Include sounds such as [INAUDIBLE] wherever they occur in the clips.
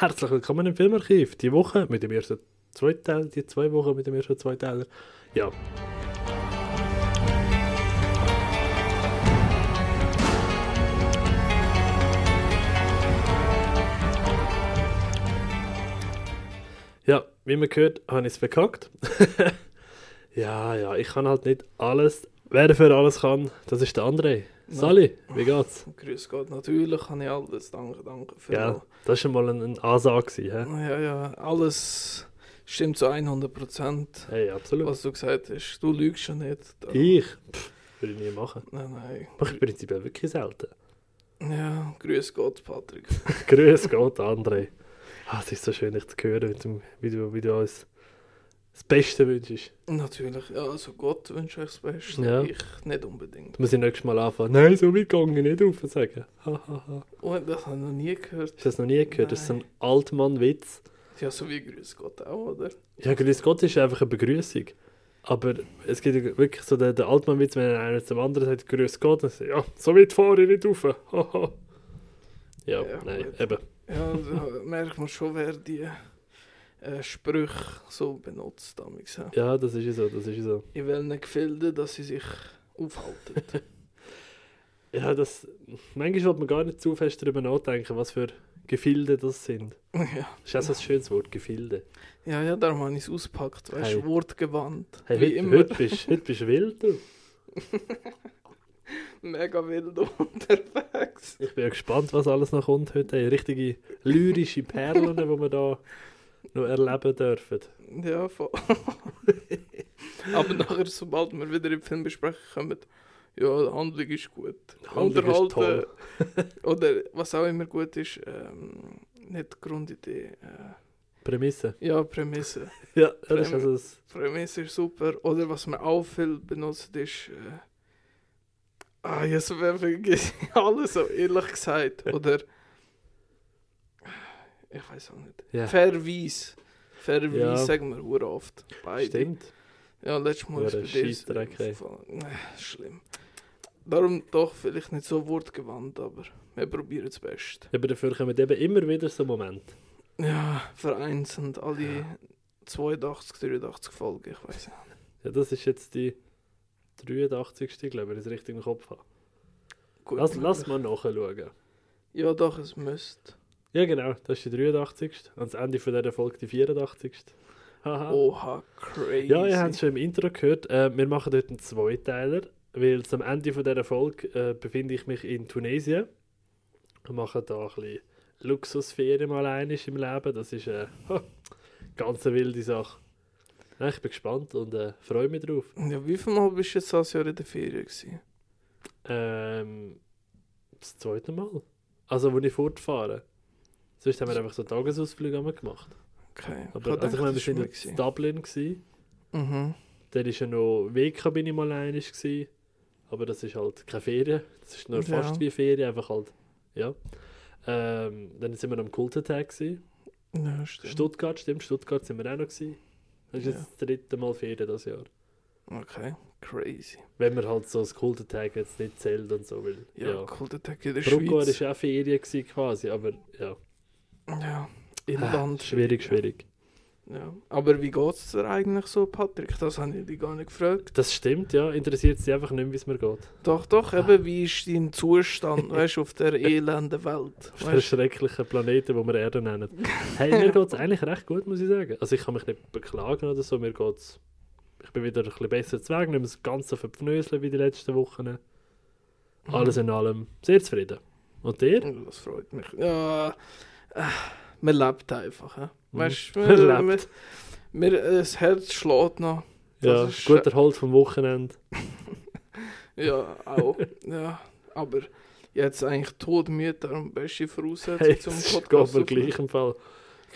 Herzlich willkommen im Filmarchiv. Die Woche mit dem ersten Zweiteil, die zwei Wochen mit dem ersten Zweiteiler. Ja. Ja, wie man gehört, habe ich es verkackt. [LAUGHS] ja, ja, ich kann halt nicht alles. Wer dafür alles kann, das ist der André. Sali, wie geht's? Grüß Gott, natürlich kann ich alles. Danke, danke. Für Ja, das war schon mal ein, ein Ansage. hä? ja, ja, alles stimmt zu 100 Prozent, Hey, absolut. was du gesagt hast. Du lügst schon nicht. Da- Ich? Pff, würde ich nie machen. Nein, nein. Mache ich prinzipiell wirklich selten. Ja, grüß Gott, Patrick. [LAUGHS] Grüß Gott, André. Ah, es ist so schön, dich zu hören, wie du, wie du, wie du uns das Beste wünschst. natürlich, ja, also Gott wünsche ich das Beste. Ja. Ich nicht unbedingt. Du musst ich nächstes Mal anfangen. Nein, so weit ich nicht auf sagen. Oh, das habe ich noch nie gehört. Hast du das noch nie gehört? Das ist so ein Altmann-Witz. Ja, so wie Grüß Gott auch, oder? Ja, Grüß Gott ist einfach eine Begrüßung. Aber es gibt wirklich so den, den Altmann-Witz, wenn einer zum anderen sagt, Grüß Gott, dann sagt ja, so weit fahre ich nicht rauf. Ja, Ja, nein, gut. eben. Ja, da merkt man schon, wer die äh, Sprüche so benutzt. Damals, ja. Das ist so, das ist so. In welchen Gefilden, dass sie sich aufhalten. [LAUGHS] Ja, das, manchmal sollte man gar nicht zu fest darüber nachdenken, was für Gefilde das sind. [LAUGHS] ja. Das ist auch so ein schönes Wort, Gefilde. ja, ja, darum habe ich es auspackt. Weißt du, Hey. wortgewandt. Hey, wie heute, immer. heute, bist, heute bist du wild, du. [LAUGHS] Mega wild unterwegs. Ich bin ja gespannt, was alles noch kommt heute. Hey, richtige lyrische Perlen, die wir da noch erleben dürfen. Ja, voll. [LAUGHS] Aber nachher, sobald wir wieder im Film besprechen kommen, ja, die Handlung ist gut. Die Handlung ist toll. [LAUGHS] Oder was auch immer gut ist, ähm, nicht die Grundidee. Äh, Prämisse. ja, Prämisse. [LAUGHS] Ja, das ist also das. Prämisse ist super. Oder was man auch viel benutzt ist. Äh, ah, jetzt vergesse ich alles so ehrlich gesagt. Oder. Ich weiß auch nicht. Ja, Verweis. Verweis Ja. sagen wir ur oft. Beide. stimmt. Ja, letztes Mal Ja, ist bei dir ey. aufgefallen. Schlimm. Darum doch vielleicht nicht so wortgewandt, aber wir probieren das Beste. Aber dafür kommen eben immer wieder so Momente. Ja, vereinzelt alle 82, 83 Folgen, ich weiß nicht. Ja, das ist jetzt die 83. glaube ich, wenn ich es richtig im Kopf habe. Gut Lass, lass mal nachschauen. Ja, doch, es müsste. Ja, genau, das ist die 83. Ans Ende von dieser Folge die 84. Haha. Oha, crazy. Ja, ihr habt es schon im Intro gehört. Äh, wir machen dort einen Zweiteiler, weil am Ende von dieser Folge äh, befinde ich mich in Tunesien. Wir machen da ein bisschen Luxusferien mal einig im Leben. Das ist eine äh, [LAUGHS] ganz eine wilde Sache. Ja, ich bin gespannt und äh, freue mich drauf. Ja, wie viel Mal bist du jetzt das Jahr in der Ferien gewesen? Ähm, das zweite Mal. Also, wo ich fortfahre. Sonst haben wir einfach so Tagesausflüge gemacht. Okay. Aber, hab also ich meine, wir jetzt in Dublin gewesen. Mhm. Dann ist ja noch WK bin ich mal einig gewesen. Aber das ist halt keine Ferien. Das ist nur Ja. fast wie Ferien, einfach halt, ja. Ähm, dann sind wir am Kultentag gewesen. Ja, stimmt. Stuttgart, stimmt, Stuttgart sind wir auch noch gewesen. Das ist Ja. jetzt das dritte Mal Ferien das Jahr. Okay, crazy. Wenn man halt so das Kultentag jetzt nicht zählt und so, weil, Ja, ja. cooler Tag in der Brucko Schweiz. war auch Ferien gewesen quasi, aber ja. Ja, im Ah, Land. Schwierig, schwierig. Ja. Aber wie geht es dir eigentlich so, Patrick? Das habe ich dich gar nicht gefragt. Das stimmt, ja. Interessiert sie einfach nicht, wie es mir geht. Doch, doch, eben, wie ist dein Zustand, [LAUGHS] weißt du, auf der elenden Welt? Auf der Weißt, schrecklichen Planeten, die wir Erde nennen. [LAUGHS] Hey, mir geht es eigentlich recht gut, muss ich sagen. Also ich kann mich nicht beklagen oder so. Mir geht's. Ich bin wieder ein bisschen besser zu Weg, nicht mehr das ganze verpfnöseln wie die letzten Wochen. Alles in allem sehr zufrieden. Und dir? Das freut mich. Ja, äh, man lebt einfach. He? Mhm. Weißt du, Man mir, äh, das Herz schlägt noch. Ja, Das ist- gut erholt vom Wochenende. [LAUGHS] Ja, auch. ja, aber jetzt eigentlich todmüde, darum beste Voraussetzung Hey, zum das Podcast. aufnehmen. gleich im Fall.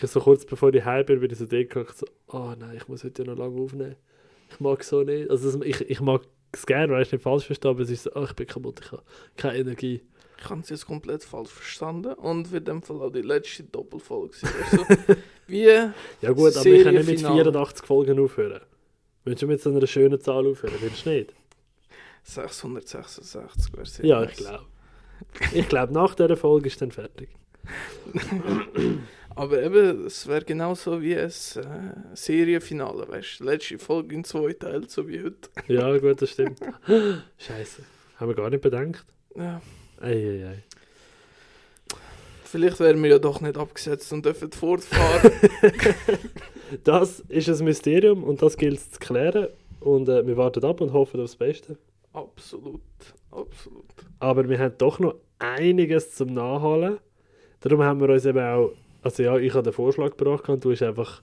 Ich so kurz bevor ich heim bin, bin ich so gedacht, so, oh nein, ich muss heute ja noch lange aufnehmen. Ich mag so nicht. Also das- ich, ich mag es gerne, weißt du, nicht falsch verstehen, aber es ist so, oh, ich bin kaputt, ich habe keine Energie. Ich habe es jetzt komplett falsch verstanden und wird in dem Fall auch die letzte Doppelfolge sein. Also, [LAUGHS] wie, Ja gut, aber ich kann nicht mit Serienfinale. 84 Folgen aufhören. Willst du mit so einer schönen Zahl aufhören? Willst du nicht? 666 wäre sehr Ja, ich glaube. Ich glaube, nach dieser Folge ist dann fertig. [LAUGHS] Aber eben, es wäre genauso wie ein äh, Serienfinale, weißt du? Letzte Folge in zwei Teilen, so wie heute. Ja, gut, das stimmt. [LAUGHS] Scheiße. Haben wir gar nicht bedenkt. Ja. Eieiei. Vielleicht wären wir ja doch nicht abgesetzt und dürfen fortfahren. [LAUGHS] Das ist ein Mysterium und das gilt es zu klären. Und äh, wir warten ab und hoffen aufs Beste. absolut, absolut. Aber wir haben doch noch einiges zum Nachholen. Darum haben wir uns eben auch, also ja, ich habe den Vorschlag gebracht und du hast einfach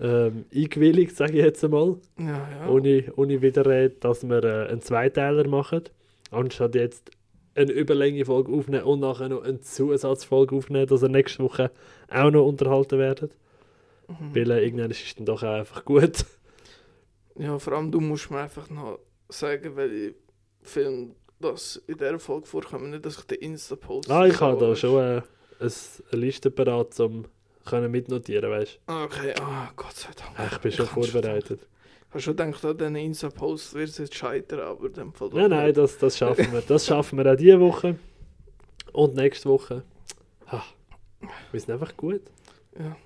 ähm, eingewilligt, sage ich jetzt einmal, Ja, ja. ohne, ohne Widerrede, dass wir äh, einen Zweiteiler machen. Anstatt jetzt eine Überlänge-Folge aufnehmen und nachher noch eine Zusatzfolge aufnehmen, dass ihr nächste Woche auch noch unterhalten werdet. Mhm. Weil äh, irgendwann ist es dann doch auch einfach gut. [LAUGHS] Ja, vor allem du musst mir einfach noch sagen, welche Filme das in dieser Folge vorkommen, nicht, dass ich den Insta-Post Ah, ich habe da schon äh, ein, eine Liste parat, um können mitnotieren, weißt Okay, ah, Gott sei Dank. du? Ich bin schon Ich vorbereitet. Ich habe schon gedacht, an diesen Insta-Post wird es jetzt scheitern, aber Fall doch Nein, nein, das, das [LAUGHS] schaffen wir. Das schaffen wir auch diese Woche. Und nächste Woche. Ha, wir sind einfach gut. Ja.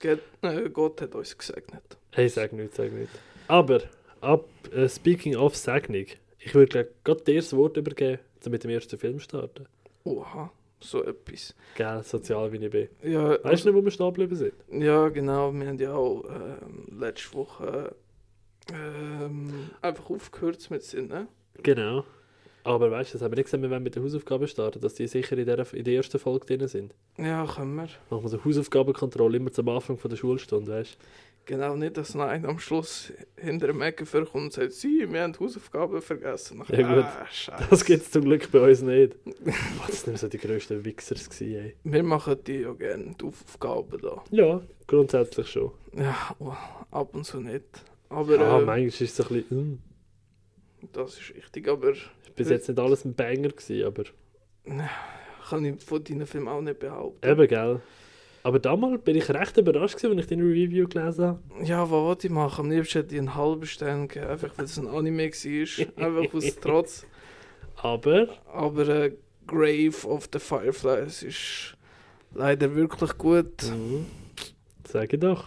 Gott, äh, Gott hat uns gesegnet. Hey, sag nicht, sag nicht. Aber, ab, äh, speaking of Segnung, ich würde gerade dir das Wort übergeben, um mit dem ersten Film starten. Oha, so etwas. Gell, sozial wie ich bin. Ja, Weißt du nicht, wo wir stehen geblieben sind? Ja, genau. Wir haben ja auch ähm, letzte Woche ähm, einfach aufgehört mit Sinn. Ne? Genau. Aber weißt du, das haben wir nicht gesagt, wir wollen mit den Hausaufgaben starten, dass die sicher in der, in der ersten Folge drin sind. Ja, können wir. Machen wir so Hausaufgabenkontrolle immer zum Anfang von der Schulstunde, weißt Genau, nicht, dass einer am Schluss hinter dem Ecke vorkommt und sagt, sie, wir haben die Hausaufgaben vergessen. Ja, gut. Ah. Das gibt es zum Glück bei uns nicht. Boah, das sind so die grössten Wichsers gewesen, ey. Wir machen die ja gerne, die Aufgaben da. Ja, grundsätzlich schon. Ja, oh, ab und zu nicht. Aber Ja, äh, manchmal ist es so ein bisschen, hm, das ist richtig. Aber bis jetzt nicht alles ein Banger gewesen, aber kann ich von deinen Filmen auch nicht behaupten. eben, gell. Aber damals bin ich recht überrascht gewesen, als ich deine Review gelesen habe. Ja, was wollte ich machen? Am liebsten hätte ich einen halben Stern gegeben, einfach weil es ein Anime war. einfach aus [LAUGHS] Trotz. Aber, Aber äh, Grave of the Fireflies ist leider wirklich gut. mhm, sag ich doch.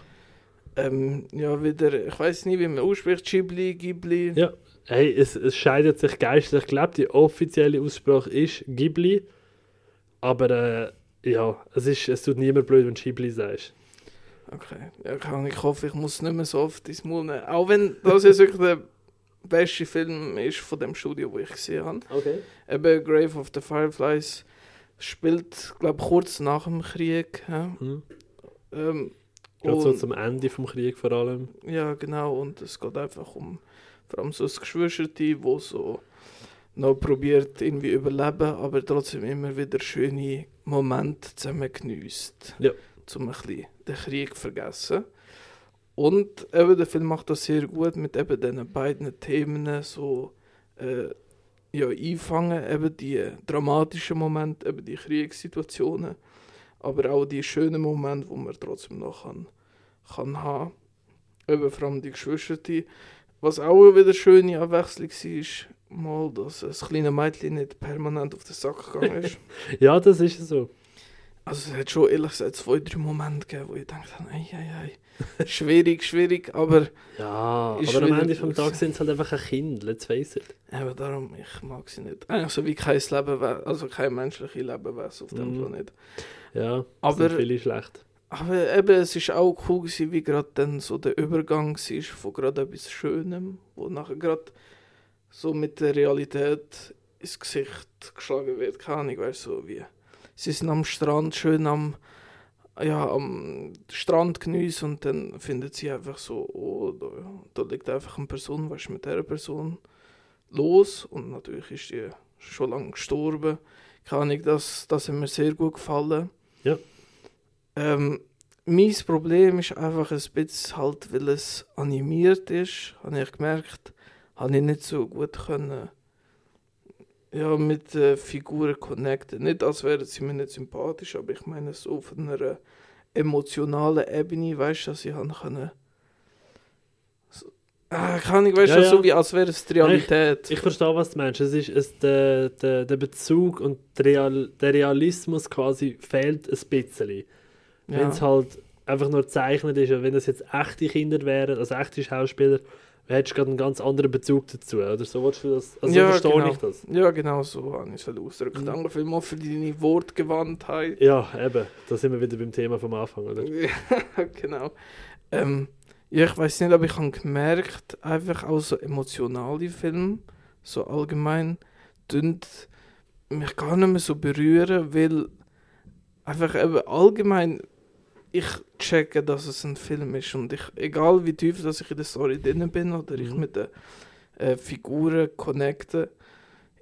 Ähm, ja, wieder, ich weiß nicht, wie man ausspricht, Ghibli, Ghibli. Ja. Hey, es, es scheidet sich geistlich. Ich glaube, die offizielle Aussprache ist Ghibli. Aber äh, ja, es, ist, es tut niemand blöd, wenn du Ghibli sagst. Okay, ja, kann, ich hoffe, ich muss nicht mehr so oft ins Maul nehmen. Auch wenn das jetzt wirklich der beste Film ist von dem Studio, wo ich gesehen habe. Okay. Eben Grave of the Fireflies spielt, glaube ich, kurz nach dem Krieg. Ja? Mhm. Ähm, Gerade so zum Ende vom Krieg vor allem. Ja, genau. Und es geht einfach um vor allem so das Geschwisterte, wo so noch probiert irgendwie überleben, aber trotzdem immer wieder schöne Momente zusammen geniesst. Ja. Um ein bisschen den Krieg zu vergessen. Und eben der Film macht das sehr gut mit eben diesen beiden Themen so äh, ja, einfangen, eben die dramatischen Momente, eben die Kriegssituationen, aber auch die schönen Momente, wo man trotzdem noch kann, kann haben. Eben vor allem die Geschwister. Was auch wieder schöne Abwechslung war, mal, dass das kleine Mädchen nicht permanent auf den Sack gegangen ist. [LAUGHS] Ja, das ist so. Also es hat schon ehrlich gesagt zwei, drei Momente gegeben, wo ich gedacht habe, ei, ei, ei. schwierig, [LAUGHS] schwierig, aber Ja, aber am Ende vom. Tag sind es halt einfach ein Kind, let's face it. eben darum, ich mag sie nicht. Eigentlich so wie kein Leben, also kein menschliches Lebewesen auf dem Mhm. Planet. Ja, Aber- sind viele schlecht. Aber eben, es ist auch cool gewesen, wie gerade dann so der Übergang war von gerade etwas Schönem, wo nachher gerade so mit der Realität ins Gesicht geschlagen wird. Keine Ahnung, weißt so wie. Sie sind am Strand, schön am, ja, am Strand geniessen und dann findet sie einfach so, oh, da, da liegt einfach eine Person, was ist mit dieser Person los? Und natürlich ist die schon lange gestorben. Keine Ahnung, das, das hat mir sehr gut gefallen. Ja. Ähm, mein Problem ist einfach ein bisschen halt, weil es animiert ist, habe ich gemerkt, habe ich nicht so gut können ja, mit den Figuren connecten. Nicht, als wären sie mir nicht sympathisch, aber ich meine so auf einer emotionalen Ebene, weißt du, dass ich haben können. So, kann ich, weißt Ja, du, ja. so wie als wäre es die Realität. Ich verstehe, was du meinst. Es ist es, der, der, der Bezug und der, Real, der Realismus quasi fehlt ein bisschen. Wenn Ja. es halt einfach nur gezeichnet ist. Und wenn das jetzt echte Kinder wären, also echte Schauspieler, dann hättest du gerade einen ganz anderen Bezug dazu. Oder so willst du das? Also so Ja, verstehe genau. ich das. Ja, genau so habe ich es ausgedrückt. Mhm. Danke vielmals für deine Wortgewandtheit. Ja, eben. Da sind wir wieder beim Thema vom Anfang, oder? [LAUGHS] Ja, genau. Ähm, ja, ich weiß nicht, aber ich habe gemerkt, einfach auch so emotionale Filme, so allgemein, tun mich gar nicht mehr so berühren, weil einfach eben allgemein ich checke, dass es ein Film ist und ich, egal wie tief dass ich in der Story drin bin oder ich Mhm. mit den äh, Figuren connecte,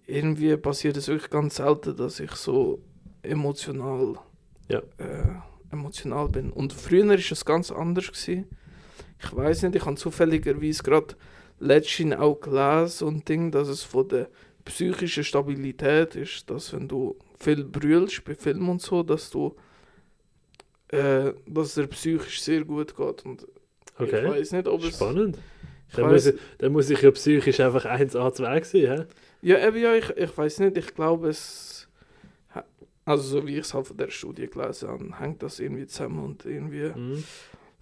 irgendwie passiert es wirklich ganz selten, dass ich so emotional Ja. äh, emotional bin. Und früher war es ganz anders. Gewesen. Ich weiß nicht, ich habe zufälligerweise gerade letztens auch gelesen und Ding, dass es von der psychischen Stabilität ist, dass wenn du viel brüllst bei Filmen und so, dass du äh, dass dir psychisch sehr gut geht. Und ich Okay. weiß nicht, ob es. Spannend. Ich Dann muss, ich, dann muss ich ja psychisch einfach 1A2 sein, hä? ja, eben, ja, ich, ich weiß nicht, ich glaube es. Also, so wie ich es halt von der Studie gelesen habe, hängt das irgendwie zusammen und irgendwie. Mhm.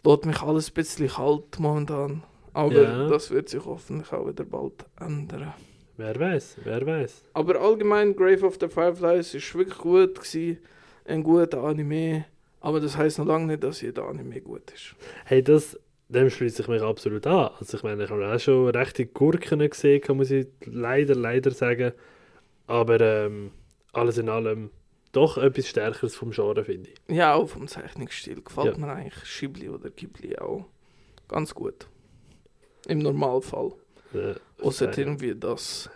lässt mich alles ein bisschen kalt momentan. Aber Ja. das wird sich hoffentlich auch wieder bald ändern. Wer weiß, wer weiß. Aber allgemein, Grave of the Fireflies ist wirklich gut gewesen. Ein guter Anime. Aber das heißt noch lange nicht, dass jeder Anime gut ist. Hey, das, dem schließe ich mich absolut an. Also ich meine, ich habe auch schon rechte Gurken gesehen, kann muss ich leider, leider sagen. Aber ähm, alles in allem doch etwas Stärkeres vom Genre, finde ich. Ja, auch vom Zeichnungsstil gefällt Ja. mir eigentlich Ghibli oder Ghibli auch ganz gut. Im Normalfall. Äh, Außer irgendwie das,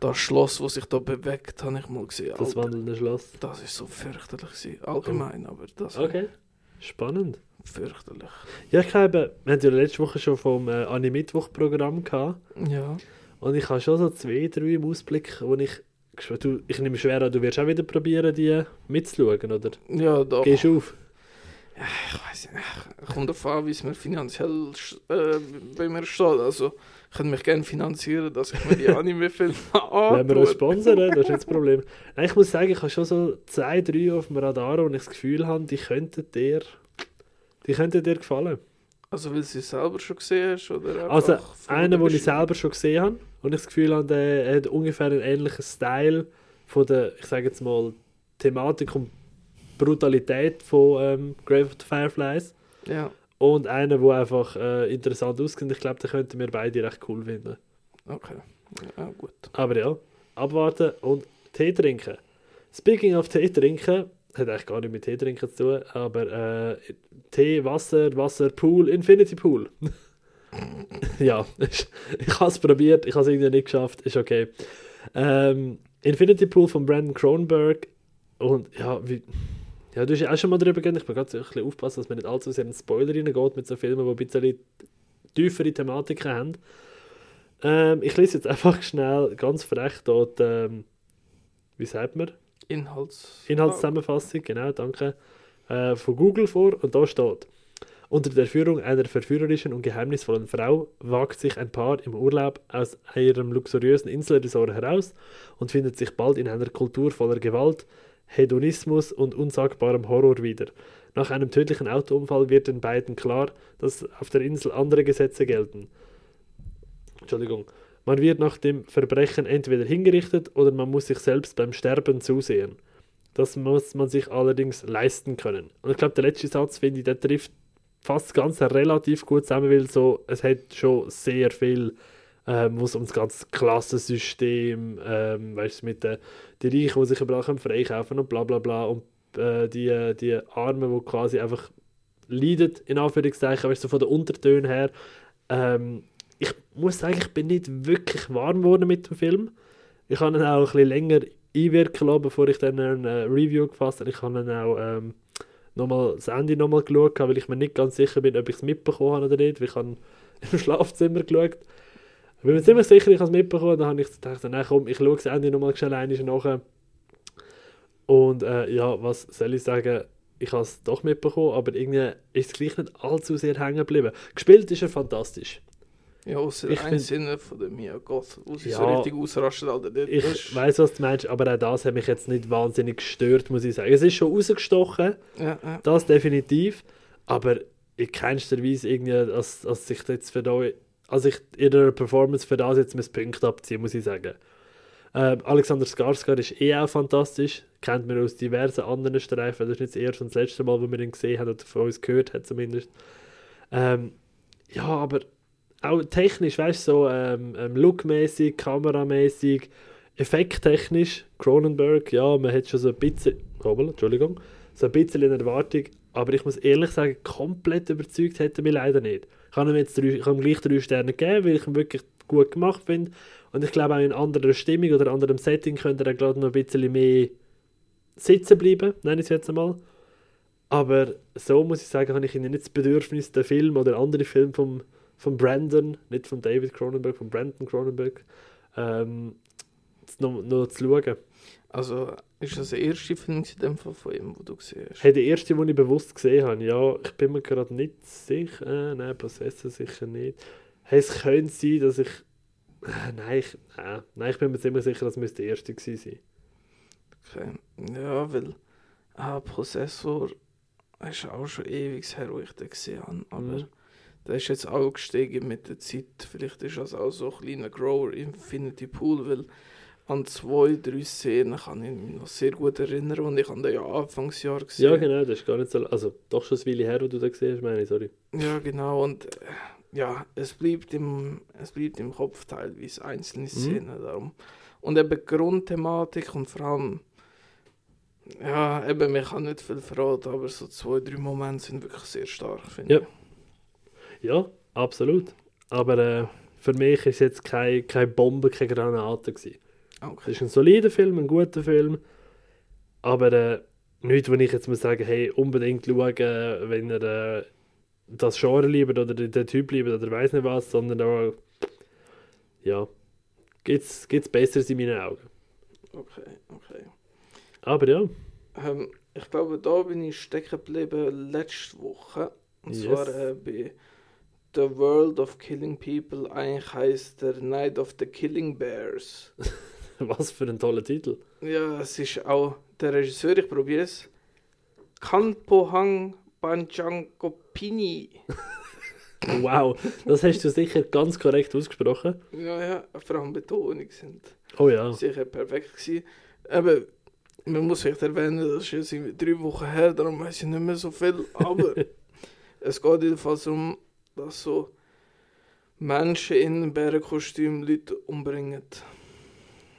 das Schloss, das sich da bewegt, habe ich mal gesehen. das Alter, wandelnde Schloss. das ist so fürchterlich. gewesen. Allgemein, aber das Okay, spannend. fürchterlich. Ja, ich habe, wir hatten ja letzte Woche schon vom äh, Anime-Mittwoch-Programm gehabt. Ja. Und ich habe schon so zwei, drei im Ausblick, wo ich, du, ich nehme schwer an, du wirst auch wieder probieren, die mitzuschauen, oder? Ja, doch. Gehst du auf? Ich weiß nicht. Kommt davon an, wie es mir finanziell äh, bei mir steht. Also, ich könnte mich gerne finanzieren, dass ich mir die [LAUGHS] Anime-Filme Wenn wir uns sponsern, das ist nicht das Problem. Nein, ich muss sagen, ich habe schon so zwei, drei auf dem Radar, wo ich das Gefühl habe, die könnten dir, die könnten dir gefallen. Also, weil sie es selber schon gesehen hast? Oder Also, einer, den ich selber schon gesehen habe und ich das Gefühl habe, der hat ungefähr einen ähnlichen Style von der, ich sage jetzt mal, Thematik und Brutalität von ähm, Grave of the Fireflies. Ja, Und einer, der einfach äh, interessant aussieht. Ich glaube, den könnten wir beide recht cool finden. okay. Ja, gut. Aber ja, abwarten und Tee trinken. Speaking of Tee trinken, hat eigentlich gar nicht mit Tee trinken zu tun, aber äh, Tee, Wasser, Wasser, Pool, Infinity Pool. [LAUGHS] ja, ich, ich habe es probiert, ich habe es irgendwie nicht geschafft, ist okay. Ähm, Infinity Pool von Brandon Cronenberg und ja, wie, ja, du hast ja auch schon mal darüber geredet, ich bin gerade ein bisschen aufpassen, dass man nicht allzu sehr in Spoiler reingeht mit so Filmen, die ein bisschen tiefere Thematiken haben. Ähm, ich lese jetzt [LAUGHS] einfach schnell ganz frech dort, ähm, wie sagt man? Inhalts... Inhaltszusammenfassung, genau, danke, äh, von Google vor und da steht: Unter der Führung einer verführerischen und geheimnisvollen Frau wagt sich ein Paar im Urlaub aus ihrem luxuriösen Inselresort heraus und findet sich bald in einer Kultur voller Gewalt, Hedonismus und unsagbarem Horror wieder. Nach einem tödlichen Autounfall wird den beiden klar, dass auf der Insel andere Gesetze gelten. Entschuldigung. Man wird nach dem Verbrechen entweder hingerichtet oder man muss sich selbst beim Sterben zusehen. Das muss man sich allerdings leisten können. Und ich glaube, der letzte Satz, finde ich, der trifft fast das Ganze relativ gut zusammen, weil so, es hat schon sehr viel, ähm, wo es um das ganze Klassensystem, ähm, weißt du, mit den die Reichen, die sich überall können freikaufen und bla bla bla und äh, die, die Armen, die quasi einfach leiden, in Anführungszeichen, weißt du, von den Untertönen her. Ähm, ich muss sagen, ich bin nicht wirklich warm geworden mit dem Film. Ich habe ihn auch ein bisschen länger einwirken lassen, bevor ich dann eine Review gefasst habe. Ich habe ihn auch ähm, nochmal das Ende nochmal geschaut, weil ich mir nicht ganz sicher bin, ob ich es mitbekommen habe oder nicht. Ich habe im Schlafzimmer geschaut. Ich bin mir ziemlich sicher, ich habe es mitbekommen. Dann habe ich gedacht, na komm, ich schaue das Ende nochmal schnell einmal nachher. Und äh, ja, was soll ich sagen? Ich habe es doch mitbekommen, aber irgendwie ist es gleich nicht allzu sehr hängen geblieben. Gespielt ist er fantastisch. Ja, außer Ich ein Sinne von der Mia Goth, wo sie so Ja. richtig ausrastet, Alter. Das Ich ist- weiß, was du meinst, aber auch das hat mich jetzt nicht wahnsinnig gestört, muss ich sagen. Es ist schon rausgestochen, Ja, ja. das definitiv, aber in keinster Weise irgendwie, als, als ich jetzt für da, als ich in der Performance für das jetzt mein Punkt abziehen, muss ich sagen. Ähm, Alexander Skarsgård ist eh auch fantastisch, kennt man aus diversen anderen Streifen, das ist nicht das erste und das letzte Mal, wo wir ihn gesehen haben oder von uns gehört haben zumindest. Ähm, ja, aber auch technisch, weißt du, so ähm, ähm, lookmäßig, kameramäßig, effekttechnisch, Cronenberg, ja, man hat schon so ein bisschen, hoppala, Entschuldigung, so ein bisschen eine Erwartung, aber ich muss ehrlich sagen, komplett überzeugt hätte mich leider nicht. Ich habe ihm jetzt drei, habe ihm gleich drei Sterne gegeben, weil ich ihn wirklich gut gemacht finde und ich glaube auch in anderer Stimmung oder anderem Setting könnte er gerade noch ein bisschen mehr sitzen bleiben, nenne ich es jetzt einmal. Aber so muss ich sagen, habe ich ihnen nicht das Bedürfnis, den Film oder andere Filme vom, von Brandon, nicht von David Cronenberg, von Brandon Cronenberg, ähm, noch, noch zu schauen. Also, ist das der erste Film dem Fall von ihm, wo du gesehen hast? Hey, der erste, den ich bewusst gesehen habe, ja, ich bin mir gerade nicht sicher. Äh, nein, Possessor sicher nicht. Hey, es könnte sein, dass ich. Äh, nein, ich, nein, nein, ich bin mir ziemlich sicher, dass es der erste gewesen sein. Okay. Ja, weil. Ah, Prozessor ist auch schon ewig her, wo ich den gesehen habe. Aber Mhm. der ist jetzt auch gestiegen mit der Zeit. Vielleicht ist das auch so ein kleiner Grower Infinity Pool, weil an zwei, drei Szenen kann ich mich noch sehr gut erinnern und ich habe den ja Anfangsjahr gesehen. Ja, genau, das ist gar nicht so. Also, doch schon ein Weile her, wo du da gesehen hast, meine ich, sorry. Ja, genau. Und äh, ja, es bleibt im, es bleibt im Kopf teilweise einzelne Szenen darum. Und eben die Grundthematik und vor allem, ja, eben, man kann nicht viel verraten, aber so zwei, drei Momente sind wirklich sehr stark, finde Ja. ich. Ja, absolut. Aber äh, für mich ist jetzt keine, keine Bombe, keine Granate gewesen. Es Okay. ist ein solider Film, ein guter Film, aber äh, nichts, wo ich jetzt muss sagen, hey, unbedingt schauen, wenn ihr äh, das Genre liebt oder den, Typ liebt oder weiß nicht was, sondern auch, ja, gibt's, gibt's Besseres in meinen Augen. Okay, okay. Aber ja, Ähm, ich glaube, da bin ich stecken geblieben letzte Woche. Und Yes. zwar äh, bei The World of Killing People. Eigentlich heißt der Night of the Killing Bears. [LAUGHS] [LAUGHS] was für ein toller Titel. Ja, es ist auch der Regisseur, ich probiere es. Kanpohang Panchangopini. [LAUGHS] Wow, das hast du sicher ganz korrekt ausgesprochen. Ja, ja, vor allem Betonung sind Oh ja, sicher perfekt gewesen. Aber man muss vielleicht erwähnen, das ist jetzt drei Wochen her, darum weiß ich nicht mehr so viel. Aber [LAUGHS] es geht jedenfalls darum, dass so Menschen in Bärenkostüm Leute umbringen.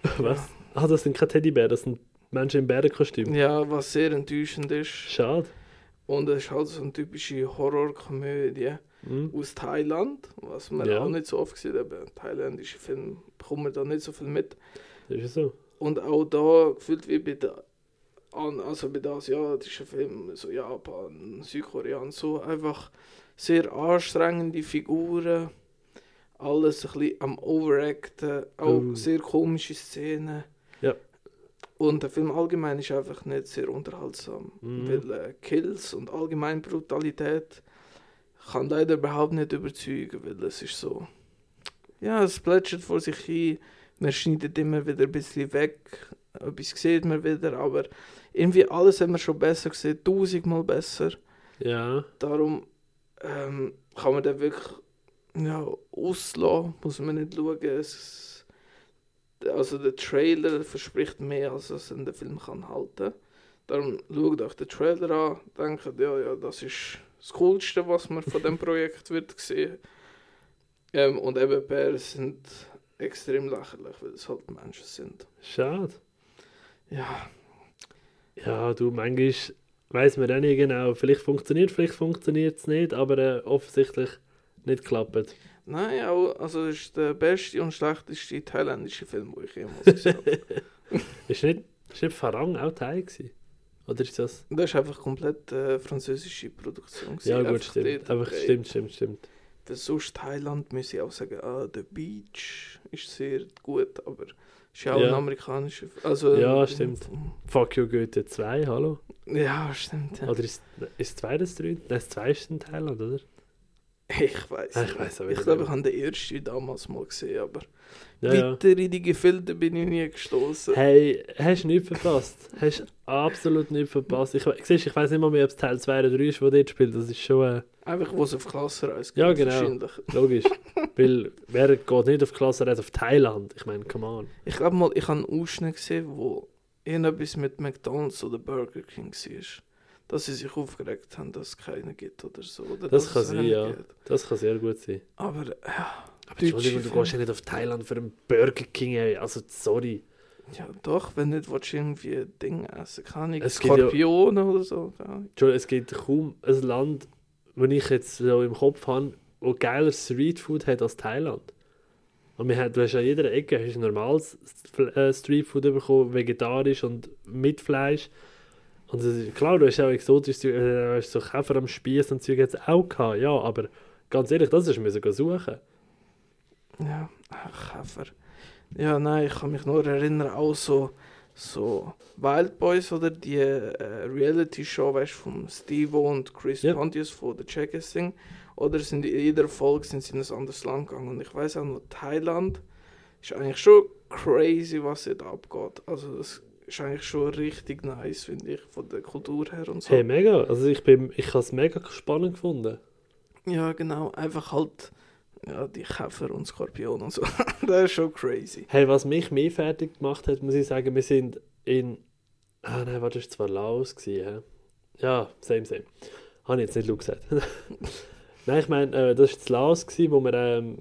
[LAUGHS] was? Ah, das sind keine Teddybären, das sind Menschen im Bärenkostüm. Ja, was sehr enttäuschend ist. Schade. Und es ist halt so eine typische Horrorkomödie Hm. aus Thailand, was man Ja. auch nicht so oft sieht. Aber thailändische Filme bekommt man da nicht so viel mit. Das ist so. Und auch da gefühlt wie bei der an, also bei das asiatischen Film, so Japan, Südkorea und so, einfach sehr anstrengende Figuren, alles ein bisschen am Overacten, auch Oh. sehr komische Szenen. Ja. Und der Film allgemein ist einfach nicht sehr unterhaltsam, Mhm. weil äh, Kills und allgemein Brutalität kann leider überhaupt nicht überzeugen, weil es ist so, ja, es plätschert vor sich hin, man schneidet immer wieder ein bisschen weg, etwas sieht man wieder, aber irgendwie alles haben wir schon besser gesehen, tausendmal besser. Ja. Darum ähm, kann man den wirklich ja, auslassen, muss man nicht schauen. Es, also der Trailer verspricht mehr, als es in der Film kann halten. Darum schaut euch den Trailer an, denkt, ja, ja, das ist das Coolste, was man von dem [LAUGHS] Projekt wird sehen. Ähm, und eben Bären sind extrem lächerlich, weil es halt Menschen sind. Schade. Ja, Ja, du, manchmal weiß man auch nicht genau. Vielleicht funktioniert, vielleicht funktioniert es nicht, aber äh, offensichtlich nicht geklappt. nein, also das ist der beste und schlechteste thailändische Film, den ich jemals gesehen habe. [LAUGHS] Ist nicht, ist nicht Farang auch Teil gewesen? Oder ist das? Das ist einfach komplett äh, französische Produktion. gewesen. Ja, gut, Einfach stimmt. Einfach stimmt, stimmt, stimmt. Für sonst Thailand muss ich auch sagen, ah, The Beach ist sehr gut, aber ist ja auch Ja. ein amerikanischer. Also, Ja, stimmt. Fuck You Goethe 2, hallo? Ja, stimmt. Ja. Oder ist, ist 2 das 3? Nein, das 2 ist in Thailand, oder? Ich weiß. Ich weiss auch Ich glaube, ich habe den ersten damals mal gesehen, aber Ja, ja. weiter in die Gefilde bin ich nie gestoßen. Hey, hast du nichts verpasst? Hast absolut nichts verpasst. Ich, siehst, ich weiß nicht mal mehr, ob es Teil 2 oder 3 ist, wo dort spielt. Das ist schon Einfach, wo es auf Klassenreise Ja, geht, genau. wahrscheinlich. äh, logisch. [LAUGHS] Weil wer geht nicht auf Klassenreise auf Thailand? Ich meine, come on. Ich glaube mal, ich habe einen Ausschnitt gesehen, wo irgendetwas mit McDonalds oder Burger King war. Dass sie sich aufgeregt haben, dass es keinen gibt oder so. Oder Das kann sein, ja. gibt. Das kann sehr gut sein. Aber ja, Aber Entschuldigung, du gehst ja nicht auf Thailand für einen Burger King, ey. Also, sorry. ja doch, wenn nicht willst du irgendwie Dinge essen. Kann ich Es gibt ja- Skorpione oder so. Entschuldigung, es gibt kaum ein Land, das ich jetzt so im Kopf habe, wo geiler Streetfood hat als Thailand. Und wir haben, du hast an jeder Ecke hast normales äh, Streetfood bekommen, vegetarisch und mit Fleisch. Und das klar, du hast auch exotisches Zeug, äh, du hast so Käfer am Spieß und Zeug jetzt auch gehabt, ja, aber ganz ehrlich, das ist müssen suchen. Ja, ach, Käfer. Ja, nein, ich kann mich nur erinnern, auch so, so Wild Boys oder die äh, Reality-Show, weißt du, von Steve und Chris Ja. Pontius von The Checkers Thing. Oder sind in jeder Folge sind sie in ein anderes Land gegangen. Und ich weiß auch noch, Thailand ist eigentlich schon crazy, was dort abgeht. Also, das ist eigentlich schon richtig nice, finde ich, von der Kultur her und so. Hey, mega. Also ich bin, ich habe es mega spannend gefunden. Ja, genau, einfach halt, ja, die Käfer und Skorpione und so. [LAUGHS] das ist schon crazy. Hey, was mich mehr fertig gemacht hat, muss ich sagen, wir sind in. Ah nein, warte, das war zwar Laos. Gewesen? Ja, same, same. Habe ich jetzt nicht gesagt. [LAUGHS] nein, ich meine, äh, das war das Laos, gewesen, wo wir ähm,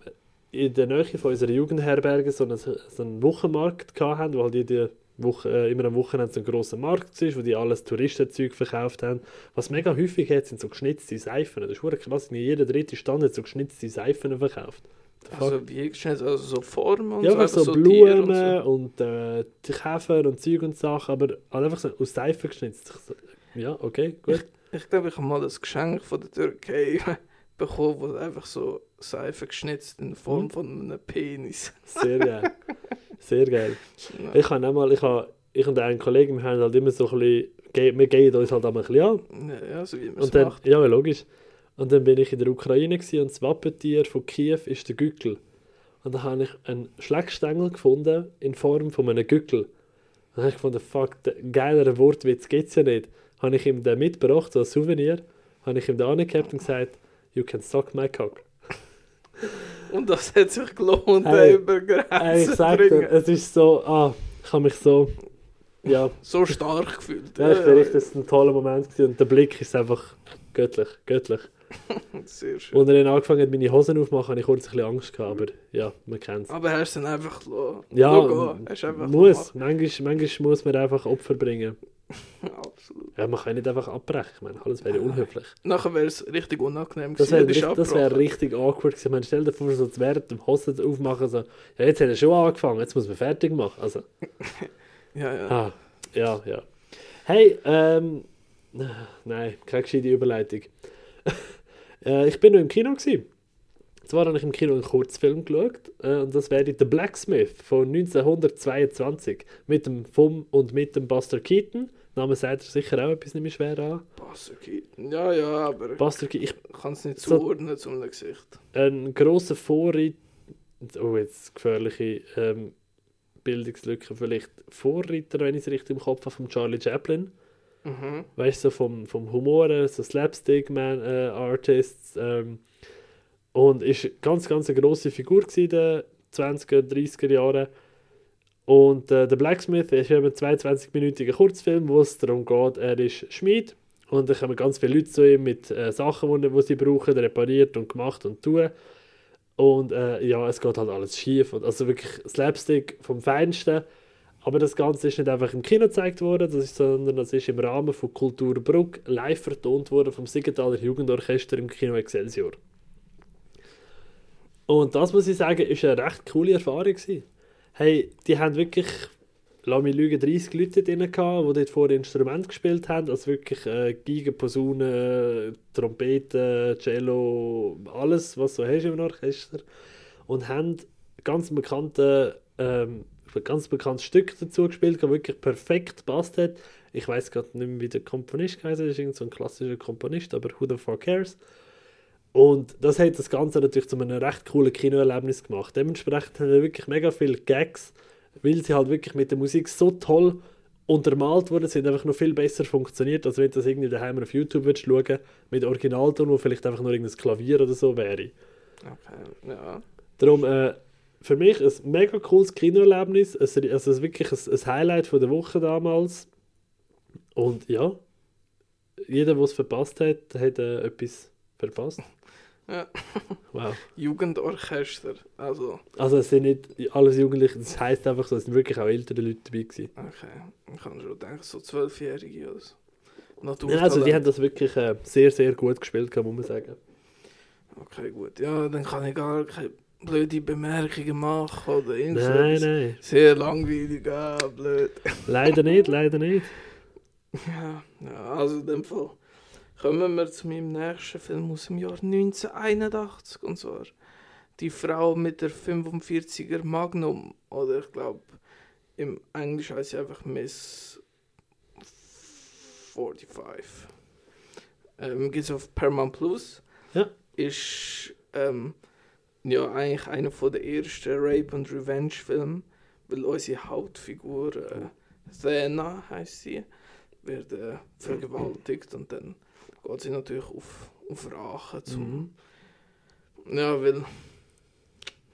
in der Nähe von unserer Jugendherberge so einen, so einen Wochenmarkt hatten, wo halt jede Woche, äh, immer am Wochenende so ein grosser Markt war, wo die alles Touristenzeug verkauft haben. Was mega häufig hat, sind so geschnitzte Seifen. Das ist verdammt krass, in jeder dritte Stand hat so geschnitzte Seifen verkauft. Also wie geschnitten, also so Formen und Ja, so, einfach so, Tiere Blumen und und, äh, die Käfer und Zeug und Sachen, aber halt einfach so aus Seife geschnitzt. Ich so, Ja, okay, gut. so. Ich glaube, ich habe mal das Geschenk von der Türkei [LAUGHS] bekommen, wo einfach so Seife geschnitzt in Form Mhm. von einem Penis. Sehr geil. [LAUGHS] Sehr geil. Ja, Ich habe einmal, ich, habe, ich und ein Kollege, wir haben halt immer so ein bisschen, wir gehen uns halt einmal ein bisschen an. ja so wie man es Und dann, macht. ja, logisch. Und dann bin ich in der Ukraine gewesen, und das Wappentier von Kiew ist der Gückel. Und da habe ich einen Schleckstängel gefunden in Form von einem Gückel. Und dann habe ich gefunden, fuck, den geileren Wortwitz gibt es ja nicht. Habe ich ihm den mitgebracht, so als Souvenir, habe ich ihm da angehabt und gesagt, you can suck my cock. Und das hat sich gelohnt, Hey, über Grenzen zu sag dir, bringen. es ist so, ah, ich habe mich so, ja, So stark gefühlt. ja ich bin richtig, das war ein toller Moment gewesen. und der Blick ist einfach göttlich, göttlich. [LAUGHS] Sehr schön. Und er dann angefangen hat, meine Hosen aufzumachen, habe ich kurz ein bisschen Angst gehabt, aber ja, man kennt es. Aber hast du dann einfach Ja, einfach muss. Manchmal, manchmal muss man einfach Opfer bringen. [LAUGHS] Ja, man kann nicht einfach abbrechen. Ich meine, alles wäre ja unhöflich. [LAUGHS] Nachher wäre es richtig unangenehm Das gewesen, wäre richtig, das wär abgebrochen. richtig awkward gewesen. Meine, stell dir vor, so zu während dem Hosen aufmachen, so, ja, jetzt hat er schon angefangen, jetzt muss man fertig machen. Also, [LAUGHS] Ja, ja. ah, ja, ja. Hey, ähm, nein, keine gescheite Überleitung. [LAUGHS] äh, ich bin noch im Kino gewesen. Zwar habe ich im Kino einen Kurzfilm geschaut, äh, und das wäre The Blacksmith von 1922 mit dem vom und mit dem Buster Keaton. Name sagt er sicher auch etwas nicht mehr schwer an. Passerki. Ja, ja, aber Keaton, ich kann es nicht So- zuordnen zum Gesicht. ein grosser Vorreiter. Oh, jetzt gefährliche ähm, Bildungslücke. Vielleicht Vorreiter, wenn ich es richtig im Kopf habe, von Charlie Chaplin. Mhm. Weißt du, so vom, vom Humor, so Slapstick-Man-Artists. ähm, und ist ganz, ganz eine grosse Figur in den 20er, 30er Jahren. Und äh, der Blacksmith ist eben ein 22-minütiger Kurzfilm, wo es darum geht, er ist Schmied. Und da kommen ganz viele Leute zu ihm mit äh, Sachen, die sie brauchen, repariert und gemacht und tun. Und äh, ja, es geht halt alles schief. Und also wirklich Slapstick vom Feinsten. Aber das Ganze ist nicht einfach im Kino gezeigt worden, das ist, sondern das ist im Rahmen von Kultur Bruck live vertont worden vom Siegenthaler Jugendorchester im Kino Excelsior. Und das muss ich sagen, ist eine recht coole Erfahrung gewesen. Hey, die haben wirklich, lass mich lügen, 30 Leute drin gehabt, die dort vor Instrument gespielt haben, also wirklich äh, Geigen, Posaunen, Trompeten, Cello, alles, was du hast im Orchester. Und haben ganz bekannte ähm, ein ganz bekanntes Stück dazu gespielt, das wirklich perfekt gepasst hat. Ich weiß gerade nicht mehr, wie der Komponist heißt, ist irgend so ein klassischer Komponist, aber who the fuck cares? Und das hat das Ganze natürlich zu einem recht coolen Kinoerlebnis gemacht. Dementsprechend haben wir wirklich mega viele Gags, weil sie halt wirklich mit der Musik so toll untermalt wurden, sind einfach noch viel besser funktioniert, als wenn du das irgendwie daheim auf YouTube würdest schauen mit Originalton, wo vielleicht einfach nur irgendein Klavier oder so wäre. Okay, ja. Darum, äh, für mich ein mega cooles Kinoerlebnis, also es ist wirklich ein, ein Highlight von der Woche damals. Und ja, jeder, der es verpasst hat, hat äh, etwas verpasst. Ja. Wow. Jugendorchester, also, Also es sind nicht alles Jugendliche, das heisst einfach so, es sind wirklich auch ältere Leute dabei gewesen. okay. Ich kann schon denken, so Zwölfjährige oder so. Ja, also die haben das wirklich äh, sehr, sehr gut gespielt, kann man sagen. Okay, gut. Ja, dann kann ich gar keine blöde Bemerkungen machen oder Nein, irgendwas. nein. Sehr langweilig, ah, blöd. Leider nicht, leider nicht. [LAUGHS] Ja, ja, also in dem Fall kommen wir zu meinem nächsten Film aus dem Jahr 1981 und zwar Die Frau mit der 45er Magnum oder ich glaube im Englisch heißt sie einfach Miss 45. Ähm, Gibt es auf Paramount Plus. Ja. Ist ähm, ja eigentlich einer von der ersten Rape und Revenge Filme, weil unsere Hauptfigur äh, Thena heißt sie wird äh, vergewaltigt und dann geht sie natürlich auf, auf Rache zum. Mhm. Ja, weil.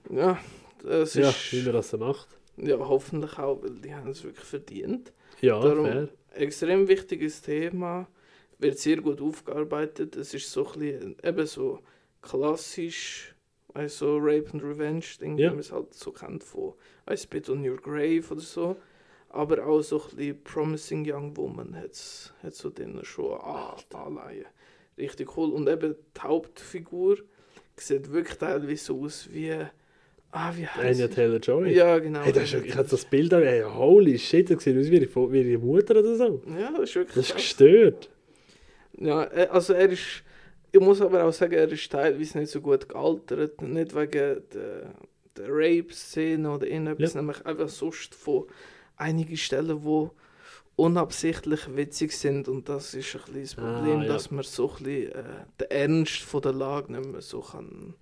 Ja, das Ja, ist. wie man das macht. Ja, hoffentlich auch, weil die haben es wirklich verdient. Ja, Darum- fair. Extrem wichtiges Thema, wird sehr gut aufgearbeitet. Es ist so ein bisschen, eben so klassisch, also Rape and Revenge Ding, Ja. wie man es halt so kennt von I Spit on Your Grave oder so. Aber auch so ein bisschen Promising Young Woman hat es so drin schon an, anleihen. Richtig cool. Und eben die Hauptfigur sieht wirklich teilweise so aus wie. Ah, wie heißt Anya? Taylor-Joy. Ja, genau. Hey, ist, ich habe das Bild an, hey, holy shit, das sieht aus wie ihre, wie ihre Mutter oder so. Ja, das ist wirklich Das ist gestört. Ja, äh, also er ist, ich muss aber auch sagen, er ist teilweise nicht so gut gealtert, nicht wegen der, der Rape-Szene oder irgendetwas, nämlich einfach sonst von einigen Stellen, wo unabsichtlich witzig sind und das ist ein bisschen das Ah, Problem, ja. dass man so ein bisschen äh, den Ernst von der Lage nicht mehr so kann